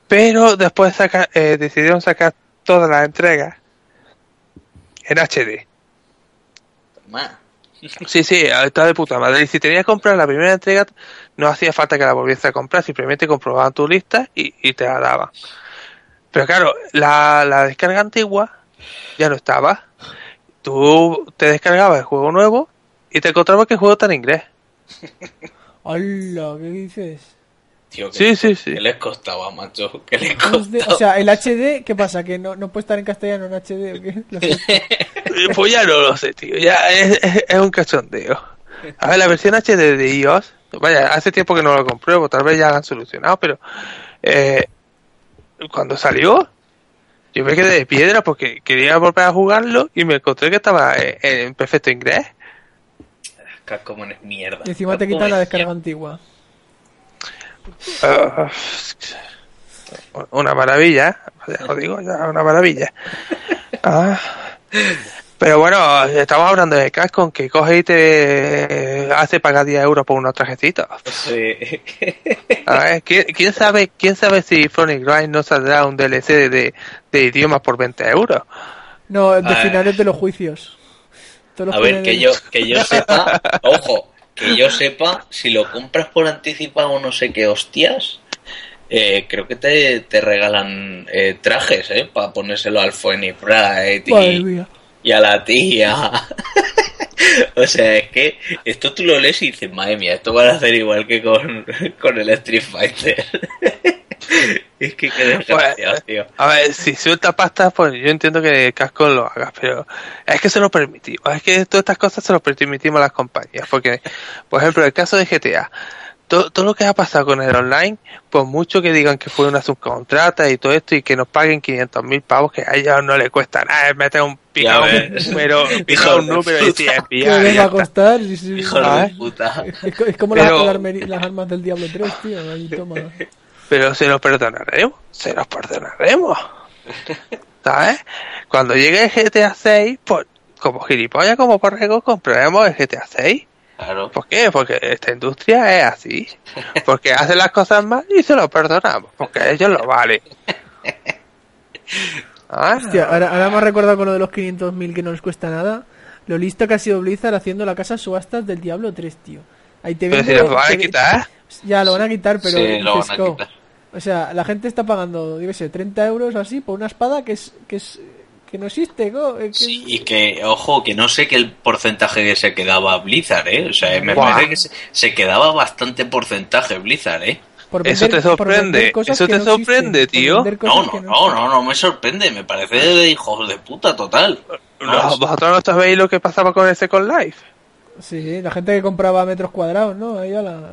Pero después saca, eh, decidieron sacar todas las entregas en HD. Sí, sí, está de puta madre. Y si tenías que comprar la primera entrega, no hacía falta que la volviese a comprar, simplemente comprobaban tu lista y, y te la daban. Pero claro, la, la descarga antigua ya no estaba. Tú te descargabas el juego nuevo y te encontrabas que el juego está en inglés. Hola, ¿qué dices? Tío, que, Sí, sí, sí. ¿Qué les costaba, macho? ¿Qué les costaba? o sea, el HD, ¿qué pasa? ¿Que no, no puede estar en castellano en HD o qué? Eh, Pues ya no lo sé, tío. Ya es, es- es un cachondeo. A ver, la versión HD de iOS, vaya, hace tiempo que no lo compruebo, tal vez ya la han solucionado, pero eh, cuando salió, yo me quedé de piedra porque quería volver a jugarlo y me encontré que estaba en, en perfecto inglés. Capcom es mierda. Y encima te quitan la es descarga antigua. Ah, una maravilla, ya os digo, ya una maravilla. Ah, pero bueno, estamos hablando de Capcom que coge y te hace pagar 10 euros por unos trajecitos. Sí. A ver, ¿quién, quién sabe quién sabe si Phonic Grind no saldrá un DLC de, de idiomas por 20 euros? No, de finales de los juicios. Todos los A ver, que yo, que yo sepa, ojo, que yo sepa, si lo compras por anticipado no sé qué hostias, eh, creo que te, te regalan eh, trajes, ¿eh? Para ponérselo al Bright Madre y, y a la tía. o sea, es que esto tú lo lees y dices, madre mía, esto van a hacer igual que con, con el Street Fighter. es que qué desgracia, Pues, tío. A ver, si suelta pasta, pues yo entiendo que Capcom lo haga, pero es que se lo permitimos. Es que todas estas cosas se lo permitimos a las compañías. Porque, por ejemplo, el caso de GTA, todo, todo lo que ha pasado con el online, por mucho que digan que fue una subcontrata y todo esto y que nos paguen 500 mil pavos, que a ellos no les cuesta nada, meter un pica un número, pica un número y puta. ¿Qué les va a costar? Sí, sí. Hijo Ah, de puta. Es, co- es como Pero- las armas del Diablo 3, tío. Ahí toma. Pero se los perdonaremos, se los perdonaremos. ¿Sabes? Cuando llegue el GTA 6, pues como gilipollas, como borrego, compraremos el GTA 6. Claro. ¿Por qué? Porque esta industria es así. Porque hace las cosas mal y se lo perdonamos. Porque ellos lo valen. Ah, Hostia, ahora, ahora me ha recordado con lo de los 500.000 que no les cuesta nada. Lo listo que ha sido Blizzard haciendo la casa subastas del Diablo 3, tío. Ahí te pero si los van a quitar. Ya, lo van a quitar, pero Sí, lo van a quitar. O sea, la gente está pagando, yo sé, 30 euros así por una espada que es que es que no existe, que Sí, es- y que, ojo, que no sé qué el porcentaje que se quedaba Blizzard, ¿eh? O sea, me Buah. parece que se, se quedaba bastante porcentaje Blizzard, ¿eh? por Eso te sorprende, vender eso te no sorprende, existen, tío. vender No, no, no, no, no me sorprende, me parece de hijos de puta total. No, vosotros no sabéis lo que pasaba con el Second Life. Sí, la gente que compraba metros cuadrados, ¿no? Ahí a la...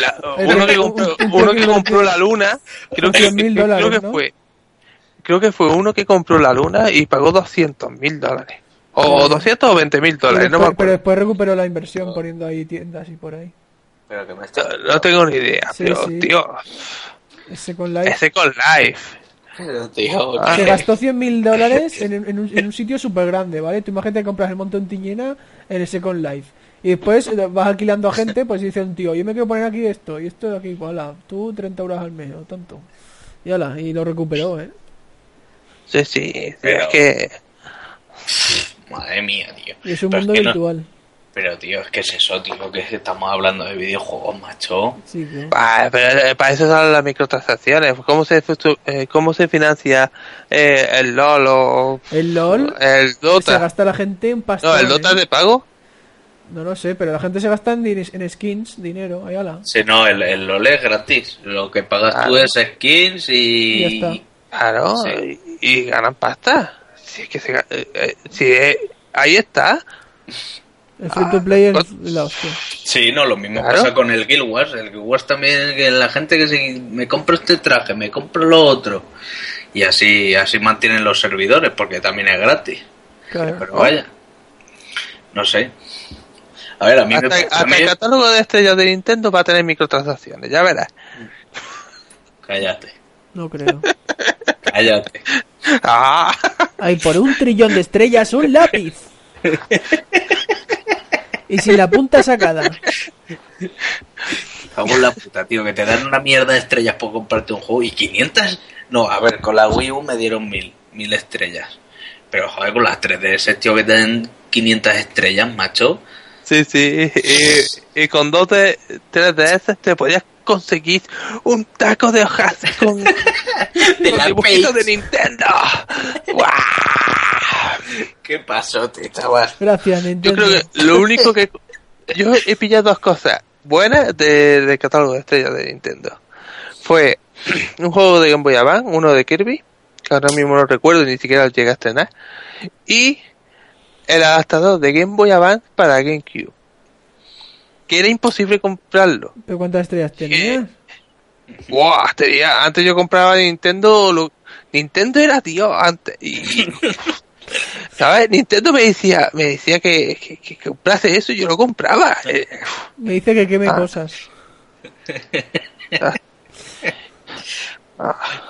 La- uno, que compró, uno que la luna, creo que, 100.000 creo dólares, que ¿no? fue, creo que fue uno que compró la luna y pagó 200 mil dólares. O Joder. 200 o 20 mil dólares, no me después, pero después recuperó la inversión poniendo ahí tiendas y por ahí. Pero que me está... No tengo ni idea, Sí, pero sí. tío, Ese con Live. ese con Life. Tío, Ah. Se gastó 100.000 dólares en, en un, en un sitio súper grande, ¿vale? Tú imagínate que compras el montón Tiñena en el Second Life. Y después eh, vas alquilando a gente, pues dice un tío, yo me quiero poner aquí esto, y esto de aquí, igual, tú 30 euros al mes, o tanto. Y ala, y lo recuperó, ¿eh? Sí, sí, sí, Pero- es que... Madre mía, tío. Y es un Pero mundo que no- virtual. Pero, tío, es que es eso, tío, que es que estamos hablando de videojuegos, macho. Sí, Ah, pero eh, para eso son las microtransacciones. ¿Cómo se, eh, cómo se financia eh, el LOL o El LOL el se Dota? gasta la gente en pasta. No, el Dota es de pago. No lo sé, pero la gente se gasta en, en skins, dinero, ahí ala. Si no, el, el LOL es gratis. Lo que pagas tú es skins y... Y ya está. Claro, Sí. y, y ganan pasta. Si es que se, eh, eh, si ahí está. El free to play Ah, es la hostia. Sí, no, lo mismo Claro. pasa con el Guild Wars. El Guild Wars también, que la gente que se, me compro este traje, me compro lo otro. Y así, así mantienen los servidores, porque también es gratis. Claro. Pero vaya, no sé. A ver, a mí Hasta, me... a hasta mí- el catálogo de estrellas de Nintendo va a tener microtransacciones, ya verás. Cállate, No creo. cállate. Ah, Hay por un trillón de estrellas un lápiz. Y sin la punta sacada. En la puta, tío, que te dan una mierda de estrellas por comprarte un juego y 500... No, a ver, con la Wii U me dieron mil, mil estrellas. Pero joder, con las 3DS, tío, que te den 500 estrellas, macho. Sí, sí. Y, y con dos de 3DS te podías conseguir un taco de hojas con, De con dibujitos de Nintendo. ¡Guau! ¿Qué pasó, tío, chaval? Gracias, Yo Nintendo. creo que lo único que... Yo he pillado dos cosas buenas de- del catálogo de estrellas de Nintendo. Fue un juego de Game Boy Advance, uno de Kirby, que ahora mismo no recuerdo, ni siquiera llegué a estrenar, y el adaptador de Game Boy Advance para GameCube. Que era imposible comprarlo. ¿Pero cuántas estrellas tenías? Buah, tenía- antes yo compraba Nintendo, lo- Nintendo era tío antes y ¿sabes? Nintendo me decía, me decía que, que, que comprase eso y yo lo compraba. Eh, Me dice que queme Ah. cosas.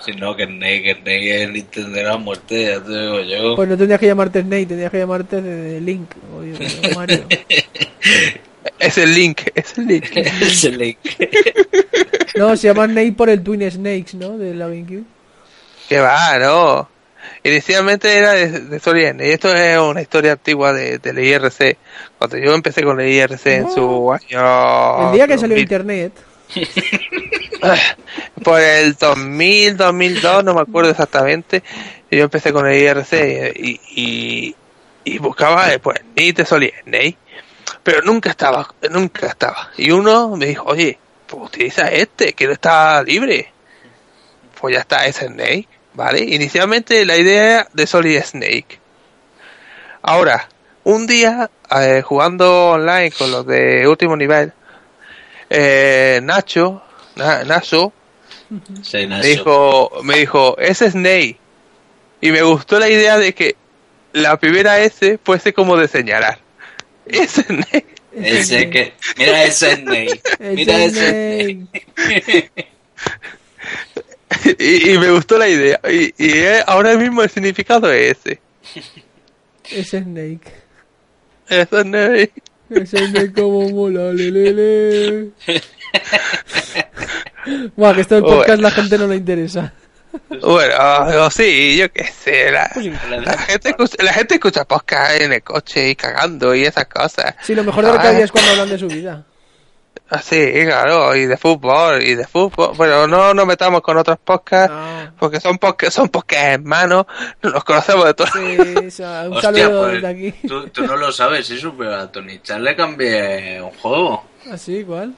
Si no, que Snake, que Snake es Nintendo era muerte, ya te digo yo. Pues no tendrías que llamarte Snake, tendrías que llamarte de, de Link o, de- o Mario. es el link, es el link. Ese Link. No, se llama Snake por el Twin Snakes, ¿no? De la GameCube. que va, no. Inicialmente era de, de Solien, y esto es una historia antigua de, del IRC. Cuando yo empecé con el IRC en su año. El día que salió 2000. Internet. por el 2000, 2002, no me acuerdo exactamente. Yo empecé con el IRC y, y, buscaba pues ni te solía Snake, pero nunca estaba, nunca estaba. Y uno me dijo, oye, pues utiliza este, que no está libre. Pues ya está, ese Snake, ¿vale? Inicialmente la idea de Solid Snake. Ahora, un día, eh, jugando online con los de último nivel, eh, Nacho, Na- Nacho, Sí, Nacho. me dijo, me dijo, ese es Snake. Y me gustó la idea de que la primera S fuese como de señalar. Ese es Snake. Ese que. Mira ese Snake. El Mira ese Snake. Snake. Y, y me gustó la idea. Y, y eh, ahora mismo el significado es ese. Ese Snake. Ese es Snake. Ese Snake como mola, lelele. Buah, que esto del podcast la gente no le interesa. Bueno, o sí, yo qué sé. La, sí. la gente escucha, la gente escucha podcast en el coche y cagando y esas cosas. Sí, lo mejor de lo que Ah. es cuando hablan de su vida. Así, claro, y de fútbol, y de fútbol. Pero no nos metamos con otros podcasts. No. Porque son podcasts, son podcasts hermanos, nos conocemos de todo. Sí, o sea, un Hostia, saludo pues, desde aquí. Tú, tú no lo sabes, eso, pero a Tony Chan le cambié un juego. ¿Así? ¿Ah, ¿Cuál?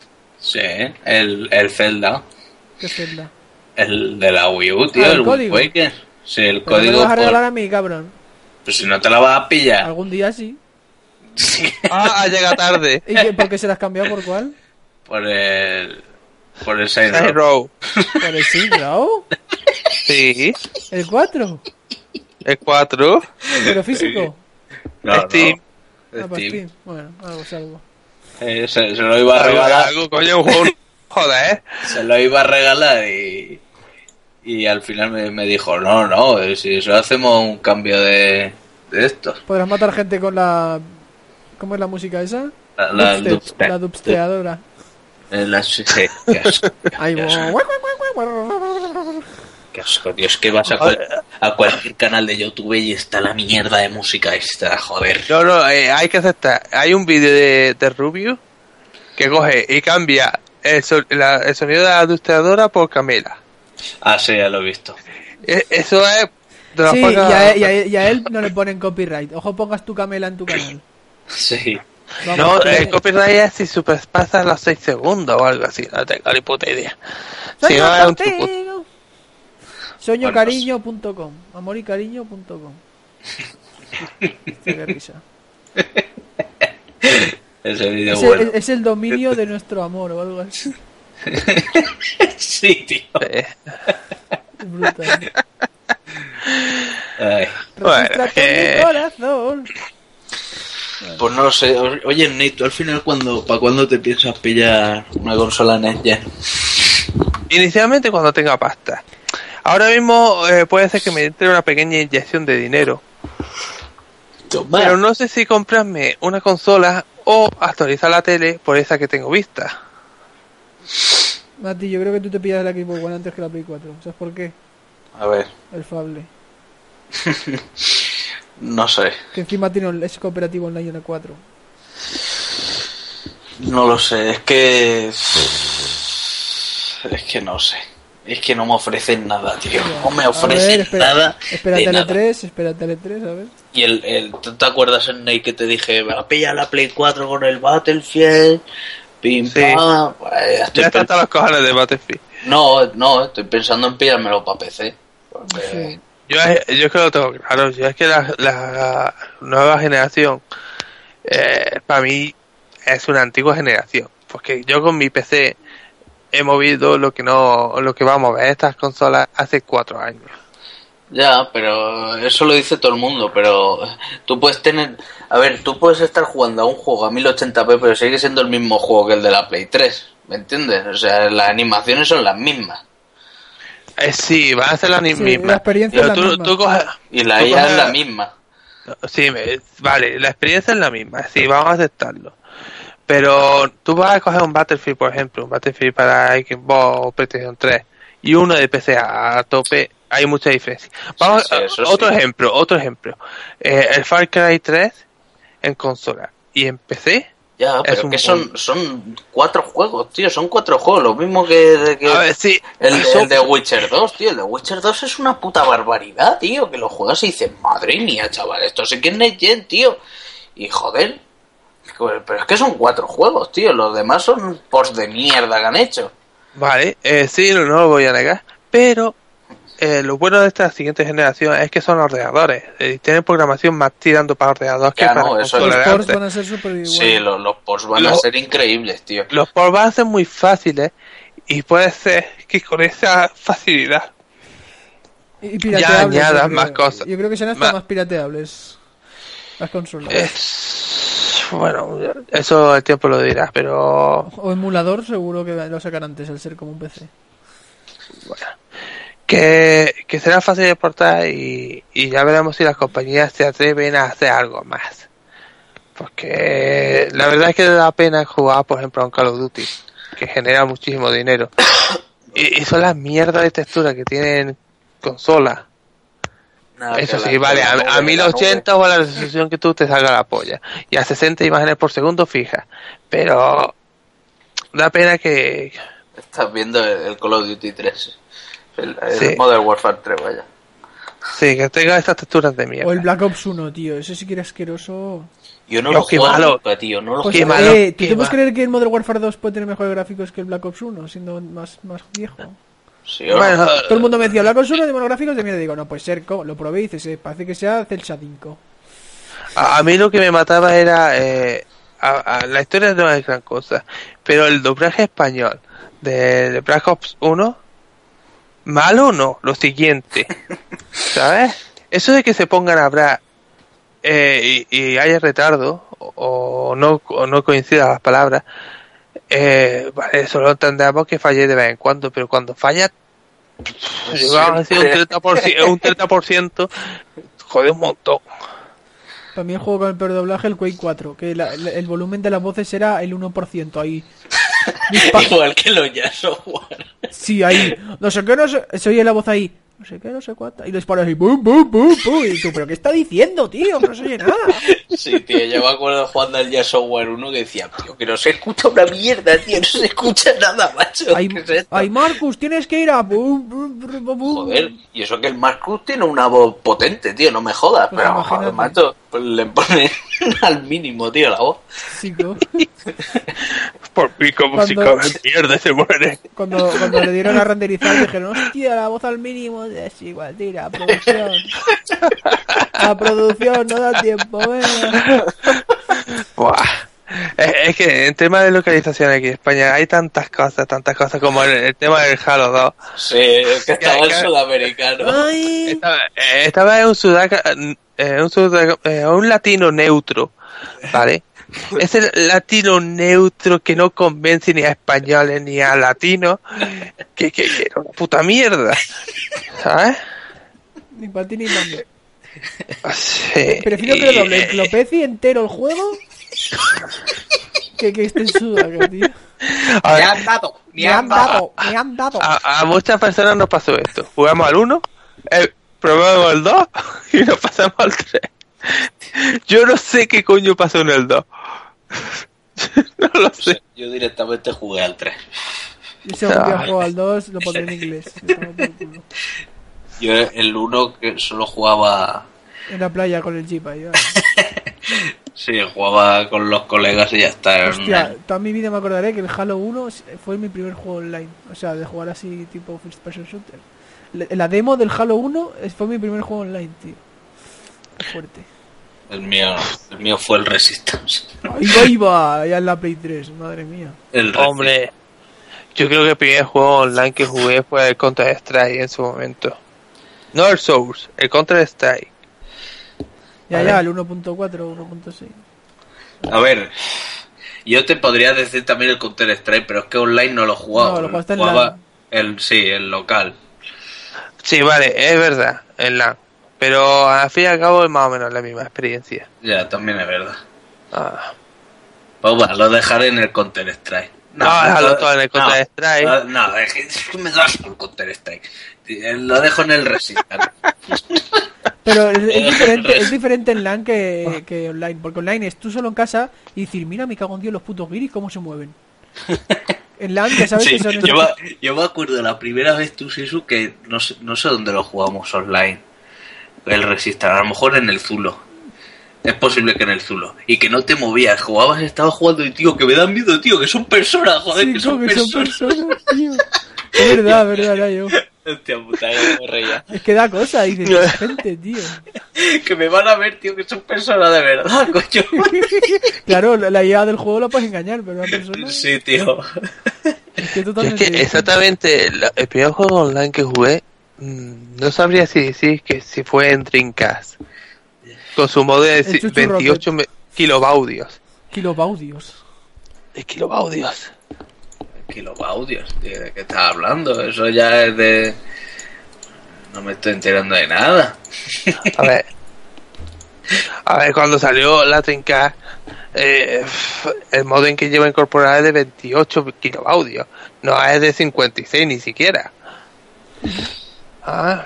Sí, el, el Zelda. ¿Qué Zelda? El de la Wii U, tío, Ah, ¿el el, código? Waker. Sí, el Pero me código. lo vas a por- regalar a mí, cabrón. Pues si no te la vas a pillar. Algún día sí. Ah, ha llegado tarde. ¿Y qué, por qué se las has cambiado por cuál? Por el. Por el Saints Row. Row. ¿Por el Singrow? Sí, ¿El 4? el 4. ¿Pero físico? No, Steam. no. Ah, pues Steam. Steam. Bueno, algo salvo. Eh, se, se lo iba a regalar. Algo, coño, un juego. Joder, Se lo iba a regalar y. Y al final me, me dijo, no, no, eh, si eso hacemos un cambio de, de estos. ¿Podrás matar gente con la... ¿Cómo es la música esa? La, la Dubstep, dubstep. la dubsteadora. Eh, la- sí, qué asco, tío. Es que vas a, cual- a cualquier canal de YouTube y está la mierda de música esta, joder. No, no, eh, hay que aceptar. Hay un vídeo de, de Rubio que coge y cambia el, so- la- el sonido de la adustradora por Camela. Ah, sí, ya lo he visto. Eh, Eso es Sí, y pocas- a, y a- y a él no le ponen copyright. Ojo, pongas tu camela en tu canal. Sí. Vamos, No, que- el copyright es si superpasa los 6 segundos o algo así. No tengo ni puta idea. Si no, es un. Soñocariño.com Amoricariño.com vídeo Es, bueno. el, es el dominio de nuestro amor o algo así. Sí, tío. Es brutal. Ay. Bueno, eh. mi corazón. Pues no lo sé. Oye, Nate, ¿tú al final, cuando, ¿para cuándo te piensas pillar una consola Next Gen? Inicialmente cuando tenga pasta. Ahora mismo eh, puede ser que me entre una pequeña inyección de dinero. Pero no sé si comprarme una consola o actualizar la tele por esa que tengo vista. Mati, yo creo que tú te pillas la Xbox One antes que la Play 4. ¿Sabes por qué? A ver, El Fable. no sé. Que encima tiene es cooperativo online en la 4. No lo sé. Es que. Es que no sé. Es que no me ofrecen nada, tío. No me ofrecen ver, espera, nada. espera de Tele nada. 3, espera Tele 3, a ver. Y el, el, ¿tú te acuerdas en Nate que te dije, va a pillar la Play 4 con el Battlefield? Pim Sí. pam. Pues, ya estoy Ya están los cojones de Battlefield. No, no, estoy pensando en pillármelo para PC. Porque- Sí. Yo, yo es que lo tengo claro. Yo es que la, la nueva generación, eh, para mí, es una antigua generación. Porque yo con mi PC he movido lo que no, lo que va a mover estas consolas hace cuatro años. Ya, pero eso lo dice todo el mundo, pero tú puedes tener... A ver, tú puedes estar jugando a un juego a 1080p, pero sigue siendo el mismo juego que el de la Play 3, ¿me entiendes? O sea, las animaciones son las mismas. Eh, sí, van a ser la ni- Sí, misma. la experiencia Pero es la tú, misma. tú coges- Y la IA es la misma. Sí, me- vale, la experiencia es la misma, sí, vamos a aceptarlo. Pero tú vas a coger un Battlefield, por ejemplo, un Battlefield para Xbox o PlayStation 3 y uno de PC a, a tope, hay mucha diferencia. Vamos, Sí, sí, eso otro sí. ejemplo, otro ejemplo. Eh, el Far Cry 3 en consola y en PC. Ya, Es pero un que son, son cuatro juegos, tío, son cuatro juegos, lo mismo que, de que A ver, sí, el, son- el de Witcher 2, tío, el de Witcher 2 es una puta barbaridad, tío, que lo juegas y dices, madre mía, chaval, esto sí que es Next Gen, tío. Y joder, pero es que son cuatro juegos, tío, los demás son post de mierda que han hecho. Vale, eh, sí, no, no lo voy a negar, pero eh, lo bueno de esta siguiente generación es que son ordenadores, eh, tienen programación más tirando para ordenador que Ya, para no, eso Los ports van a ser. Sí, los, los van a ser increíbles, tío. Los ports van a ser muy fáciles y puede ser que con esa facilidad Y pirateables. Ya añadas creo. más cosas. Yo creo que serán hasta Ma- más pirateables. Las consolas. es bueno eso el tiempo lo dirá pero O emulador seguro que lo sacan antes al ser como un PC. que, que será fácil de portar y, y ya veremos si las compañías se atreven a hacer algo más. Porque la verdad es que da pena jugar por ejemplo a un Call of Duty que genera muchísimo dinero. Y, y son las mierdas de textura que tienen consolas Nada, Eso sí, la- vale, la a, nube, a la 1080 o a la resolución que tú te salga la polla. Y a 60 imágenes por segundo fija. Pero da pena que... Estás viendo el, el Call of Duty 3. El, el Sí. Modern Warfare 3, vaya. Sí, que tenga estas texturas de mierda. O el Black Ops 1, tío. Ese sí que era asqueroso. Yo no Dios, lo qué juego malo. nunca, tío. No lo Pues, Qué malo, eh, ¿tú qué te puedes mal. creer que el Modern Warfare 2 puede tener mejores gráficos que el Black Ops 1, siendo más, más viejo? Bueno, Todo el mundo me decía, Ops 1 de buenos gráficos de mierda. Digo, no, pues ser, ¿cómo? Lo probé y dices, parece que sea Celsa 5. a, a mí lo que me mataba era... eh, a- a- la historia no es gran cosa. Pero el doblaje español de, de Black Ops 1... Malo no, lo siguiente. ¿Sabes? Eso de que se pongan a hablar eh, y, y haya retardo o, o no o no coincidan las palabras, eh, vale, eso lo entendemos que falle de vez en cuando, pero cuando falla, yo vamos a decir un 30%, un 30% jode un montón. Para mí el juego con el peor doblaje el Quake 4, que la- la- el volumen de las voces era el 1% ahí. Igual que los ya software. sí, ahí. No sé qué, no sé. Se oye la voz ahí. No sé qué, no sé cuánta. Y los disparos ahí. ¡Bum, bum, bum, bum! Y tú, ¿pero qué está diciendo, tío? No se oye nada. Sí, tío, yo me acuerdo jugando al ya software 1 que decía, tío, que no se escucha una mierda, tío, no se escucha nada, macho. Ay, ¿Qué es ay, Marcus, tienes que ir a. bum, bum, bum. Joder, y eso que el Marcus tiene una voz potente, tío, no me jodas, Pues pero joder, macho, le ponen al mínimo, tío, la voz. Chico. Por pico Cuando- musical de mierda se muere. Cuando, cuando le dieron a renderizar dijeron, hostia, la voz al mínimo es igual, tira, producción. La producción no da tiempo, venga. Buah. Es, es que en tema de localización aquí en España hay tantas cosas, tantas cosas como el, el tema del Halo 2. Sí, es que estaba el sudamericano. Ay, Estaba, eh, estaba en un sudaca, eh, un, sudaca- eh, un latino neutro, ¿vale? Ese latino neutro que no convence ni a españoles ni a latinos, que, que, que era una puta mierda, ¿sabes? ni para ti ni para mí. Sí, Prefiero que lo doble y- lo peci entero el juego que que esté en sudaca, tío. a ver, han dado, Me han dado, me han dado. a, a muchas personas nos pasó esto. Jugamos al 1, eh, probamos el 2 y nos pasamos al 3. Yo no sé qué coño pasó en el 2. no lo sé. Yo directamente jugué al 3. Y día Ah. juego al 2, lo pondré en inglés. Me. Yo el 1 que solo jugaba, En la playa con el jeep ahí. vale. Sí, jugaba con los colegas y ya está. Hostia, toda mi vida me acordaré que el Halo 1 fue mi primer juego online. O sea, de jugar así tipo first person shooter. La- demo del Halo 1 es- fue mi primer juego online, tío. Fuerte. El mío, el mío fue el Resistance. Ahí va, ahí va, ya en la Play 3, madre mía. El Hombre, yo creo que el primer juego online que jugué fue el Counter Strike en su momento. No el Source, el Counter Strike. Ya, ya, el 1.4, 1.6. A ver, yo te podría decir también el Counter Strike, pero es que online no lo jugaba. No, lo jugaste en Jugaba LAN. el Sí, el local. Sí, vale, es verdad, en LAN. Pero al fin y al cabo es más o menos la misma experiencia. Ya, también es verdad. Ah. Pues va, lo dejaré en el Counter Strike. No, déjalo todo en el Counter Strike. No, no, es que- es que me das el Counter Strike. Lo dejo en el Resistance. Pero es, es diferente, es diferente en LAN que, que online. Porque online es tú solo en casa y decir, mira, me cago en Dios los putos guiris cómo se mueven. En LAN ya sabes Sí, que son yo, me, yo me acuerdo la primera vez tú, Sisu, que no sé, no sé dónde lo jugamos online. El Resistance, a lo mejor en el Zulo. Es posible que en el Zulo. Y que no te movías, jugabas, estabas jugando y tío, que me dan miedo, tío, que son personas, joder, Sí, que son personas. tío. Es verdad, es verdad, yo. Hostia puta, yo me reía. Es que da cosa, dices, gente, tío. Que me van a ver, tío, que son personas de verdad, coño. Claro, la, idea del juego la puedes engañar, pero una persona Sí, tío. es que Yo es totalmente que exactamente la- el primer juego online que jugué, mm, no sabría si decir que si fue en Dreamcast. Con su modo de El ci- Chuchu 28 me- kilobaudios. Kilobaudios. De kilobaudios. Kilobaudios, tío, ¿de qué estás hablando? Eso ya es de... No me estoy enterando de nada. A ver. A ver, cuando salió la Dreamcast, eh, el modem que lleva incorporado es de 28 kilobaudios. No es de 56 ni siquiera. Ah.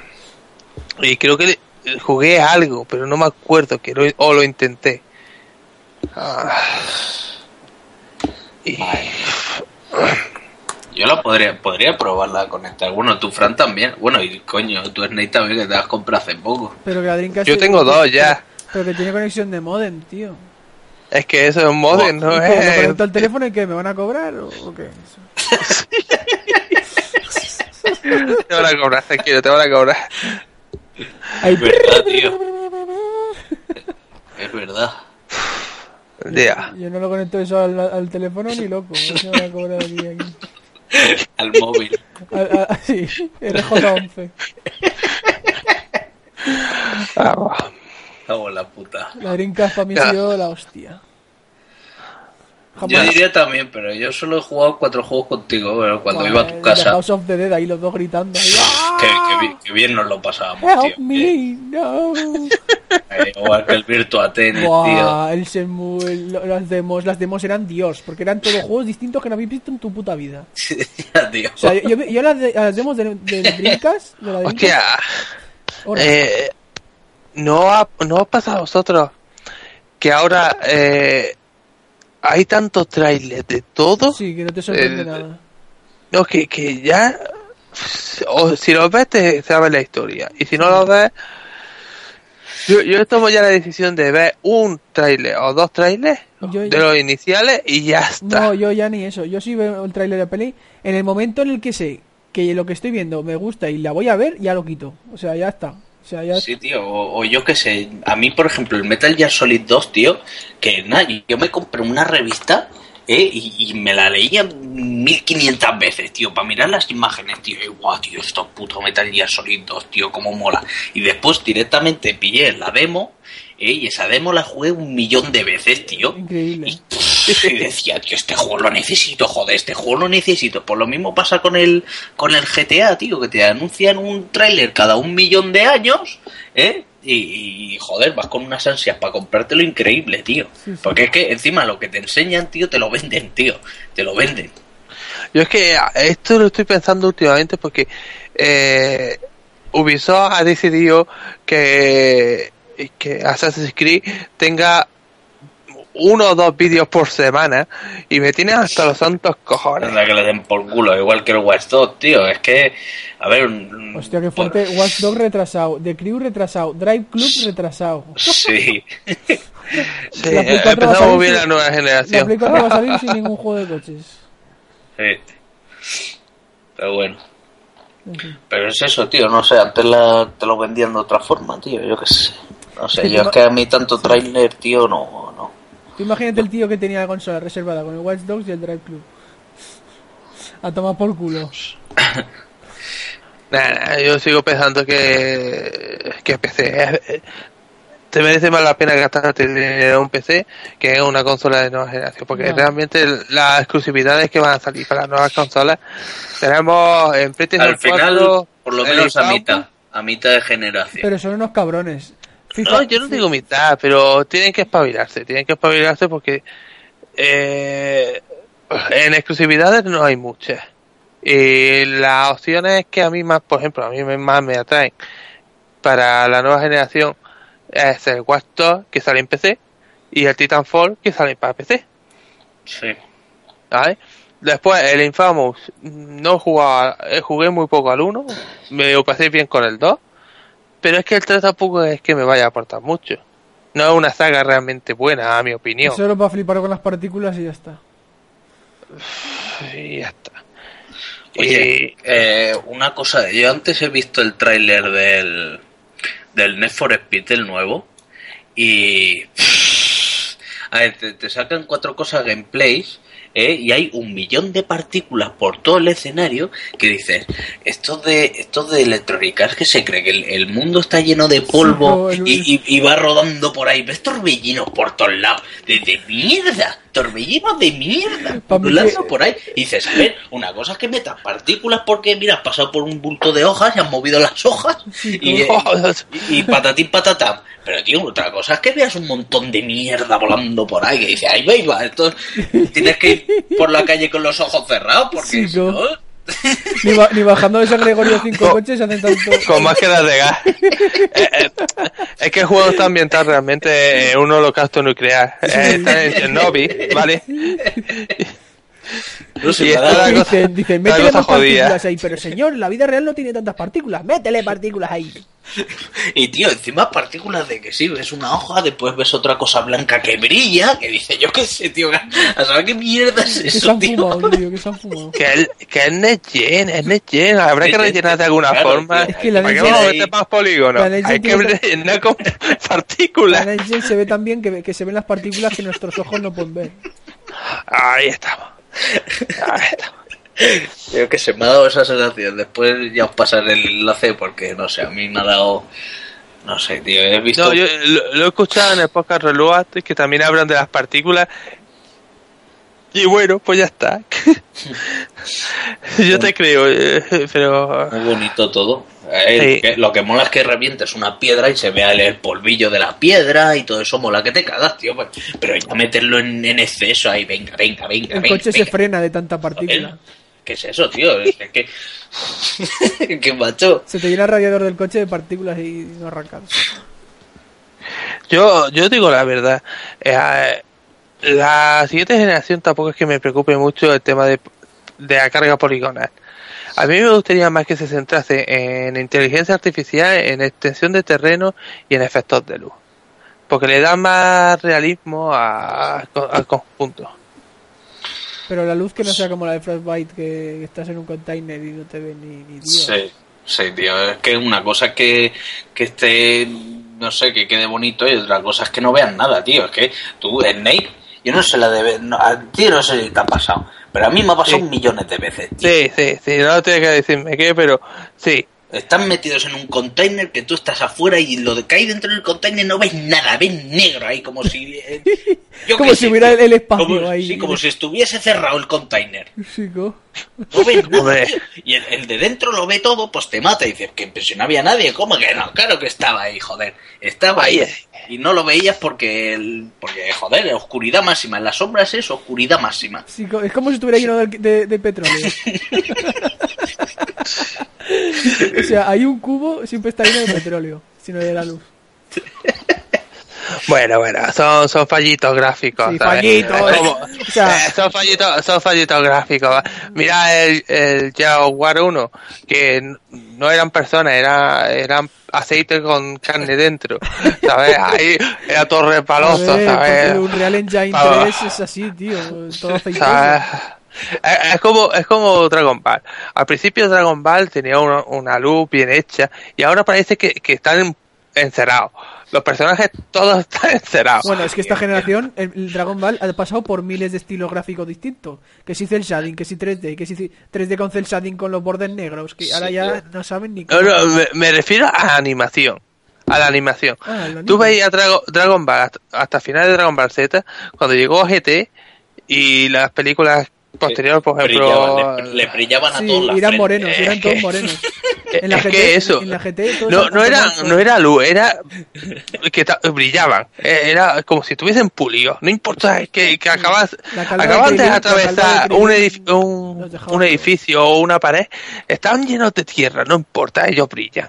Y creo que le- jugué algo, pero no me acuerdo que lo, o lo intenté. Ah. Y- Yo la podría, podría probarla a conectar. Bueno, tu Fran también. Bueno, y coño, tu Snake también que te has comprado hace poco. Pero que la Dreamcast yo tengo dos ya. Pero que tiene conexión de modem, tío. Es que eso es un modem, ¿Y no es. conecto al teléfono y que me van a cobrar o, o qué? Te van a cobrar, tranquilo, te van a cobrar. Ay, Es verdad, tío. Es verdad. Yo no lo conecto eso al, al teléfono ni loco. No se me van a cobrar aquí. aquí. Al móvil. A- a- sí, RJ11. Vamos. Cago en la puta. La Dreamcast para mí ha sido la hostia. Yo diría también, pero yo solo he jugado cuatro juegos contigo, pero cuando iba a tu The casa. House of the Dead, ahí los dos gritando. ahí, bi- que bien nos lo pasábamos, ¡Help tío. me! ¡No! Eh, igual que el Virtua Tennis, tío. El Shenmue, las demos, las demos eran Dios, porque eran todos juegos distintos que no habéis visto en tu puta vida. Tío. O sea, yo, yo, yo las, de- las demos de, de Dreamcast, de la Dreamcast, Hostia, ahora, eh, ¿no, ha, ¿no os pasa a vosotros que ahora eh, hay tantos trailers de todo? sí, que no te sorprende el- nada. No, que, que ya. O si los ves, te sabes la historia. Y si no los ves. Yo, yo tomo ya la decisión de ver un trailer o dos trailers Yo- de los iniciales y ya está. No, yo ya ni eso. Yo sí veo el tráiler de la peli. En el momento en el que sé que lo que estoy viendo me gusta y la voy a ver, ya lo quito. O sea, ya está. O sea, ya... Sí, tío, o, o yo qué sé, a mí, por ejemplo, el Metal Gear Solid 2, tío, que nada, yo me compré una revista ¿eh? y, y me la leía 1500 veces, tío, para mirar las imágenes, tío, y guau, tío, esto puto Metal Gear Solid 2, tío, cómo mola. Y después directamente pillé la demo, ¿eh? y esa demo la jugué un millón de veces, tío. Increíble. Y decía, tío, este juego lo necesito, joder, este juego lo necesito. Pues lo mismo pasa con el, con el GTA, tío, que te anuncian un tráiler cada un millón de años, ¿eh? Y, y, joder, vas con unas ansias para comprártelo increíble, tío. Sí, sí. Porque es que encima lo que te enseñan, tío, te lo venden, tío. Te lo venden. Yo es que esto lo estoy pensando últimamente porque eh, Ubisoft ha decidido que, que Assassin's Creed tenga uno o dos vídeos por semana y me tiene hasta los santos cojones. Anda que le den por culo, igual que el Watch Dogs, tío. Es que, a ver... un- Hostia, qué fuerte. Watch Dogs retrasado. The Crew retrasado. Drive Club retrasado. Sí. Sí, La Play ha 4 va a empezado salir muy bien sin- la nueva La Play generación. 4 va a salir sin ningún juego de coches. sí. Pero bueno. Pero es eso, tío, no sé, antes la, te lo vendían de otra forma, tío, yo qué sé. No sé, yo es que a mí tanto trailer, tío, no, no. Tú imagínate el tío que tenía la consola reservada con el Watch Dogs y el Drive Club. A tomar por culo. Nah, nah, yo sigo pensando que, que PC te merece más la pena gastarte dinero en un PC que en una consola de nueva generación, porque realmente las exclusividades que van a salir para las nuevas consolas tenemos en PlayStation Al final, 4, por lo menos a mitad, a mitad de generación. Pero son unos cabrones. FIFA- No, yo no digo mitad, pero tienen que espabilarse, tienen que espabilarse porque eh, en exclusividades no hay muchas. Y las opciones que a mí más, por ejemplo, a mí más me atraen para la nueva generación es el Watch Dogs, que sale en PC y el Titanfall que sale para PC. Sí. ¿vale? Después el Infamous no jugaba, eh, jugué muy poco al 1, me lo pasé bien con el 2, pero es que el 3 tampoco es que me vaya a aportar mucho. No es una saga realmente buena, a mi opinión. Solo para flipar con las partículas y ya está. Y ya está. Oye, eh, una cosa, yo antes he visto el tráiler del, del Need for Speed, el nuevo, y... A ver, te, te sacan cuatro cosas gameplays, ¿eh? y hay un millón de partículas por todo el escenario que dices, esto de esto de electrónica es que se cree que el, el mundo está lleno de polvo Sí, no, y, y- y va rodando por ahí, ves torbellinos por todos lados, de, de mierda, torbellinos de mierda, pululando por ahí. Y dices, a ver, una cosa es que metas partículas porque, mira, has pasado por un bulto de hojas y has movido las hojas y, y, y patatín patatán. Pero, tío, otra cosa es que veas un montón de mierda volando por ahí que dices, ahí va, va, esto tienes que ir por la calle con los ojos cerrados porque Sí, no... Ni, ba- ni bajando de San Gregorio cinco Co- coches hacen tanto. Con máscaras de gas. Eh, eh, es que el juego está ambientado realmente en un holocausto nuclear. Eh, está en Chernobyl, ¿vale? No sé, la Dicen, dicen, la métele más jodida. partículas ahí. Pero señor, la vida real no tiene tantas partículas. Métele partículas ahí. Y tío, encima partículas de que sí, ves una hoja, después ves otra cosa blanca que brilla, que dice, yo qué sé, tío, a saber qué mierda es Que se eso, han tío. fumado, tío, que se han fumado. Que es, que es NetGen, es NetGen. Habrá que rellenar de alguna claro, forma. tío. Es que la ¿Para qué vamos a ahí- meter más polígonos? la Hay que rellenar con La partículas. NetGen se ve también que, que se ven las partículas que nuestros ojos no pueden ver. Ahí estamos. Yo que se me ha dado esa sensación. Después ya os pasaré el enlace porque, no sé, a mí me ha dado... No sé, tío, he visto... No, yo lo, lo he escuchado en el podcast Reload que también hablan de las partículas Y bueno, pues ya está. Yo te creo, eh, pero... Muy bonito todo. Eh, Sí. que- lo que mola es que revientes una piedra y se vea el, el polvillo de la piedra y todo eso mola que te cagas, tío. pues. Pero ya meterlo en, en exceso ahí, venga, venga, venga, El venga. coche se frena de tanta partícula. ¿Qué es eso, tío? Es que... que macho. Se te llena el radiador del coche de partículas y no arrancas. Yo, yo digo la verdad. eh, la siguiente generación tampoco es que me preocupe mucho el tema de, de la carga poligonal. A mí me gustaría más que se centrase en inteligencia artificial, en extensión de terreno y en efectos de luz. Porque le da más realismo a- al conjunto. Pero la luz que no sea como la de Frostbite, que estás en un container y no te ve ni, ni Dios. Sí, sí, tío. Es que una cosa es que, que esté, no sé, que quede bonito y otra cosa es que no vean nada, tío. Es que tú, Snake, yo no sé la de... No, a ti no sé si te ha pasado, pero a mí me ha pasado Sí. millones de veces, tío. Sí, sí, sí, no tienes que decirme qué, pero sí. Están metidos en un container que tú estás afuera y lo que hay dentro del container no ves nada, ves negro ahí como si... eh, yo Como si hubiera el espacio Como- ahí. Sí, como si estuviese cerrado el container. Chico. No ves nada. Y el, el de dentro lo ve todo, pues te mata. Y dices que pues, si no había nadie, ¿cómo que no? Claro que estaba ahí, joder. Estaba ahí. Y no lo veías porque, el, porque joder, oscuridad máxima. En las sombras es oscuridad máxima. Es como si estuviera lleno de, de- de petróleo. o sea, hay un cubo, siempre está lleno de petróleo, sino de la luz. Bueno, bueno, son, son fallitos gráficos. Sí, fallitos, o sea- eh, son fallitos, son fallitos gráficos. Mira el, el Jaguar 1, que no eran personas, era, eran aceite con carne dentro, ¿sabes? Ahí era todo porque ¿sabes? el Unreal Engine Ah. 3 es así, tío, todo aceitoso. ¿Sabes? Es, como es como Dragon Ball. Al principio Dragon Ball tenía una, una luz bien hecha y ahora parece que, que están encerrados. Los personajes todos están encerrados. Bueno, es que esta generación, el, Dragon Ball ha pasado por miles de estilos gráficos distintos. Que si cel shading, que si 3D, que si 3D con cel shading con los bordes negros, que ahora Sí, ya tío. no saben ni No, cómo. no, me, me refiero a la animación. A la animación. Ah, Tú veías Drago- Dragon Ball hasta, hasta final de Dragon Ball Z, cuando llegó GT y las películas posteriores, por ejemplo. Brillaban, le, le brillaban a Sí, todos la eran morenos, eran Es todos que- morenos. Es En la que GT, eso. en la GT todos No, eran no era, no era luz, era que brillaban. Eh, Era como si estuviesen pulidos. No importa que, que acabas, acabas de atravesar un, edif- un, un todos. edificio o una pared, estaban llenos de tierra, no importa, ellos brillan.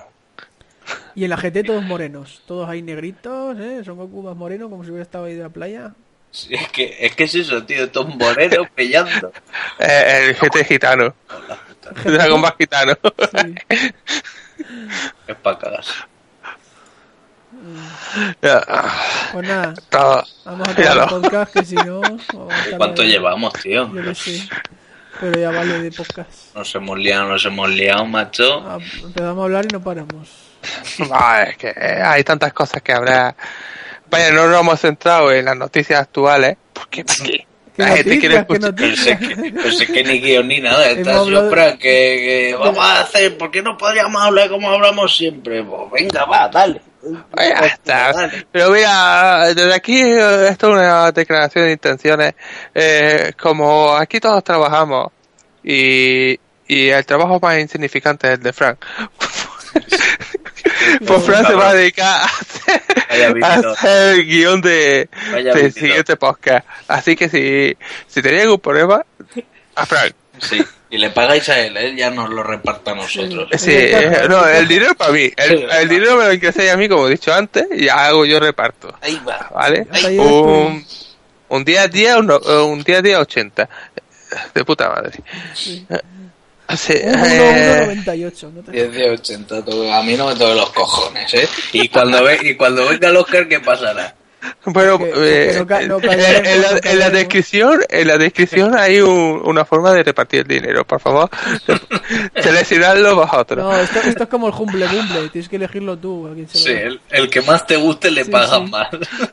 Y en la GT todos morenos, todos ahí negritos, ¿eh? Son Goku más moreno, como si hubiera estado ahí de la playa. Sí, es, que, es que es eso, tío, todos morenos brillando. Eh, el GT gitano, Dragon Ball gitano. Sí. Es para cagas. Ya, Pues nada, todo. vamos a acabar el podcast, que si no... ¿Cuánto llevamos, tío? Yo qué sé. Pero ya vale de podcast. Nos hemos liado, nos hemos liado, macho. Ah, Empezamos a hablar y no paramos. No, es que hay tantas cosas que habrá. Vaya, no nos hemos centrado en las noticias actuales. Porque, ¿para qué? ¿Qué La gente quiere escuchar. Pero sé noticias? que, pero sé que ni guion ni nada. Hablado- Fran, que, que vamos a hacer, ¿por qué no podríamos hablar como hablamos siempre? Pues venga, va, dale. Vaya, está. dale. Pero mira, desde aquí esto es una declaración de intenciones. Eh, como aquí todos trabajamos y, y el trabajo más insignificante es el de Frank. pues Frank se va a dedicar a hacer, a hacer el guion de, vividor. siguiente podcast. Así que si, si tenéis algún problema, a Frank. Sí, y le pagáis a él, él ya nos lo reparta a nosotros. Sí, no, el dinero para mí. El, el dinero me lo ingresáis a mí, como he dicho antes, y hago yo reparto. Ahí va. ¿Vale? Ahí Un, un día a día, un, un día a día 80. De puta madre. Sí. Sí, eh, 1,98. No te... 10 de 80, todo- a mí no me toque los cojones, ¿eh? Y cuando, ve, y cuando venga el Oscar, ¿qué pasará? bueno, eh, no no en, la, en descripción, en la descripción hay un- una forma de repartir el dinero, por favor. Seleccionadlo vosotros. No, esto, esto es como el Humble Bumble. Tienes que elegirlo tú. A, se Sí, el, el que más te guste le Sí, pagan sí. más.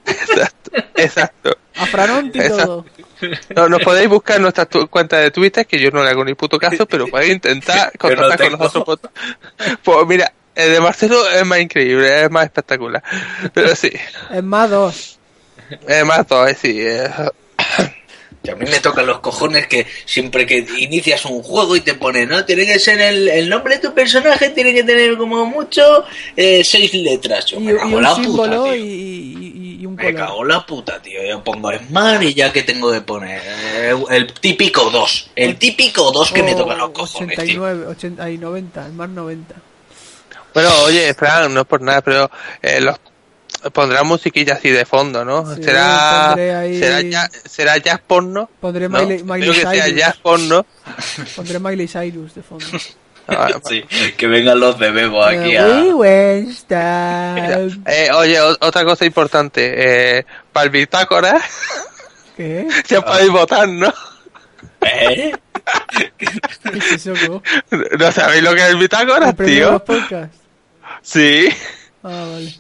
Exacto, exacto. a Franonti todo. No, nos podéis buscar en nuestra cuenta de Twitter, que yo no le hago ni puto caso, pero podéis intentar no contactar con nosotros. por- Pues mira, el de Marcelo es más increíble, es más espectacular. Pero sí, Es más dos. es más todo, es sí. eh, Y a mí me tocan los cojones que siempre que inicias un juego y te pone, ¿no? Tiene que ser el, el nombre de tu personaje, tiene que tener como mucho eh, seis letras. Yo Y, me y cago en un la puta, tío. y, y- y un Me cago en la puta, tío. Yo pongo Smart y ya que tengo que poner Eh, el típico 2. El típico 2 que me O toca los cojones, tío. 89, 80 y 90, el más 90. Bueno, oye, Fran, no es por nada, pero eh, los pondrá musiquilla así de fondo, ¿no? Sí, será, ahí- será, ya- será jazz porno. Pondré ¿no? Miley, Miley Espero que sea Cyrus. jazz porno. Pondré Miley Cyrus de fondo. Ah, Sí, que vengan los de Bebo aquí a... Eh, oye, otra cosa importante, eh, para el bitácora ¿Qué? ya podéis votar, ¿no? ¿Eh? ¿Qué es eso? ¿No sabéis lo que es el bitácora, ¿El premio de los tío? podcasts? Sí. Ah, vale.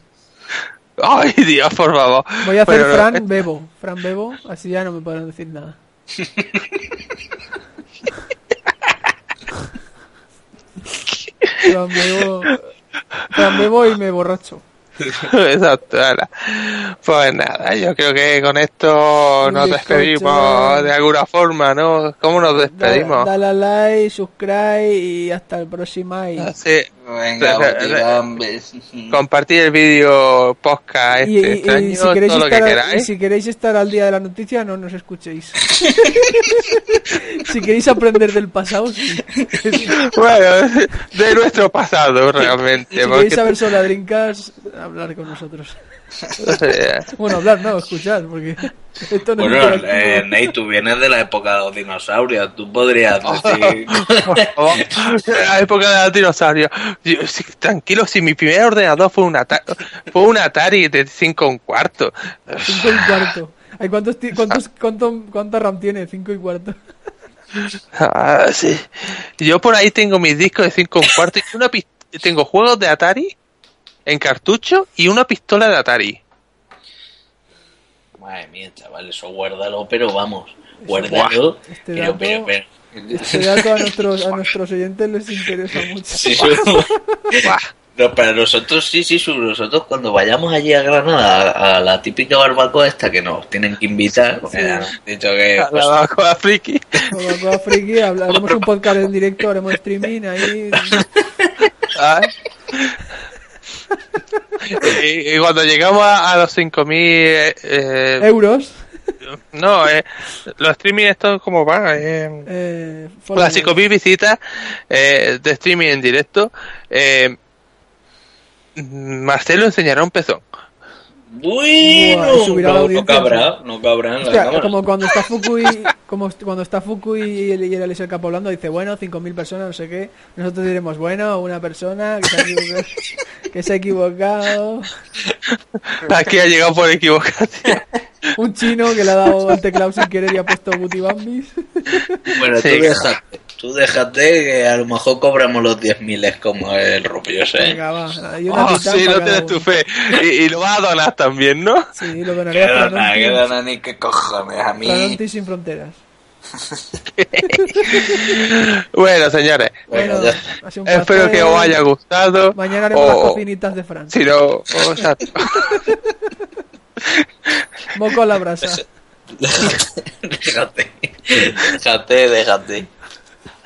Ay, Dios, por favor. Voy a hacer Bueno, Fran Bebo. Fran Bebo, así ya no me podrán decir nada. Fran Bebo. Fran Bebo y me borracho. Exacto, ala. Pues nada, yo creo que con esto nos despedimos de alguna forma, ¿no? ¿Cómo nos despedimos? Dale, dale a like, subscribe y hasta el próximo. Sí, Venga, re- compartir el vídeo podcast Y, este y- y extraño, si queréis todo lo que estar, y queráis. si queréis estar al día de la noticia, no nos escuchéis. si queréis aprender del pasado, sí. Bueno, de nuestro pasado realmente. Si porque queréis saber sobre la Dreamcast, hablar con nosotros. Bueno, hablar, no, escuchar, porque esto no Bueno, es eh, Ney, tú vienes de la época de los dinosaurios. Tú podrías decir... Oh, la época de los dinosaurios. Yo, sí, tranquilo, si mi primer ordenador fue un Atari, fue un Atari de 5 un cuarto. Cinco y cuarto. Ay, ¿cuántos, cuántos, cuánto, ¿Cuánta RAM tiene? Cinco y cuarto. Ah, sí. Yo por ahí tengo mis discos de 5 un cuarto y una tengo juegos de Atari en cartucho y una pistola de Atari. Madre mía, chaval, eso guárdalo, pero vamos, guárdalo. Este pero, dato- pero, pero- Este dato a nuestros, a nuestros oyentes les interesa mucho. Sí, sí. No, para nosotros sí, sí, sí, nosotros cuando vayamos allí a Granada a, a la típica barbacoa esta que nos tienen que invitar, nos han dicho que La pues, barbacoa friki. Barbacoa friki, habla- haremos un podcast en directo, haremos streaming ahí. Ah. y, y cuando llegamos a, los 5.000... Eh, eh, Euros. no, eh, los streaming estos como van. Eh, las me. 5.000 visitas eh, de streaming en directo. Eh, Marcelo enseñará un pezón. Bueno, no, cabrá, no cabrá en la Hostia, cámara. como cuando está Fukui, como cuando está Fukui y el, y el Alex el Capo hablando, dice, bueno, 5.000 personas, no sé qué. Nosotros diremos, bueno, una persona que se ha equivocado. que se ha equivocado. Aquí ha llegado por equivocación. Un chino que le ha dado el teclado sin querer y ha puesto Butibambis. Bueno, Sí, tú tú déjate que a lo mejor cobramos los 10.000 es como el rubio ese. Venga, va. Y una Oh, sí, no tienes tu fe. Y, y lo vas a donar también, ¿no? Sí, lo Que donaré a dona, Franonti. que dona ni que cojones a mí. Sin fronteras. Bueno, señores. Bueno, Bueno, ya ha sido un Espero que os haya gustado. Mañana haremos O- las cocinitas de Fran. Si no, o sea, Moco a la brasa. déjate, déjate, déjate.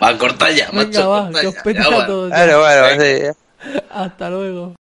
Va a cortar ya, Venga, macho. va, corta que os ya, ya, todos. bueno, bueno, sí. Hasta luego.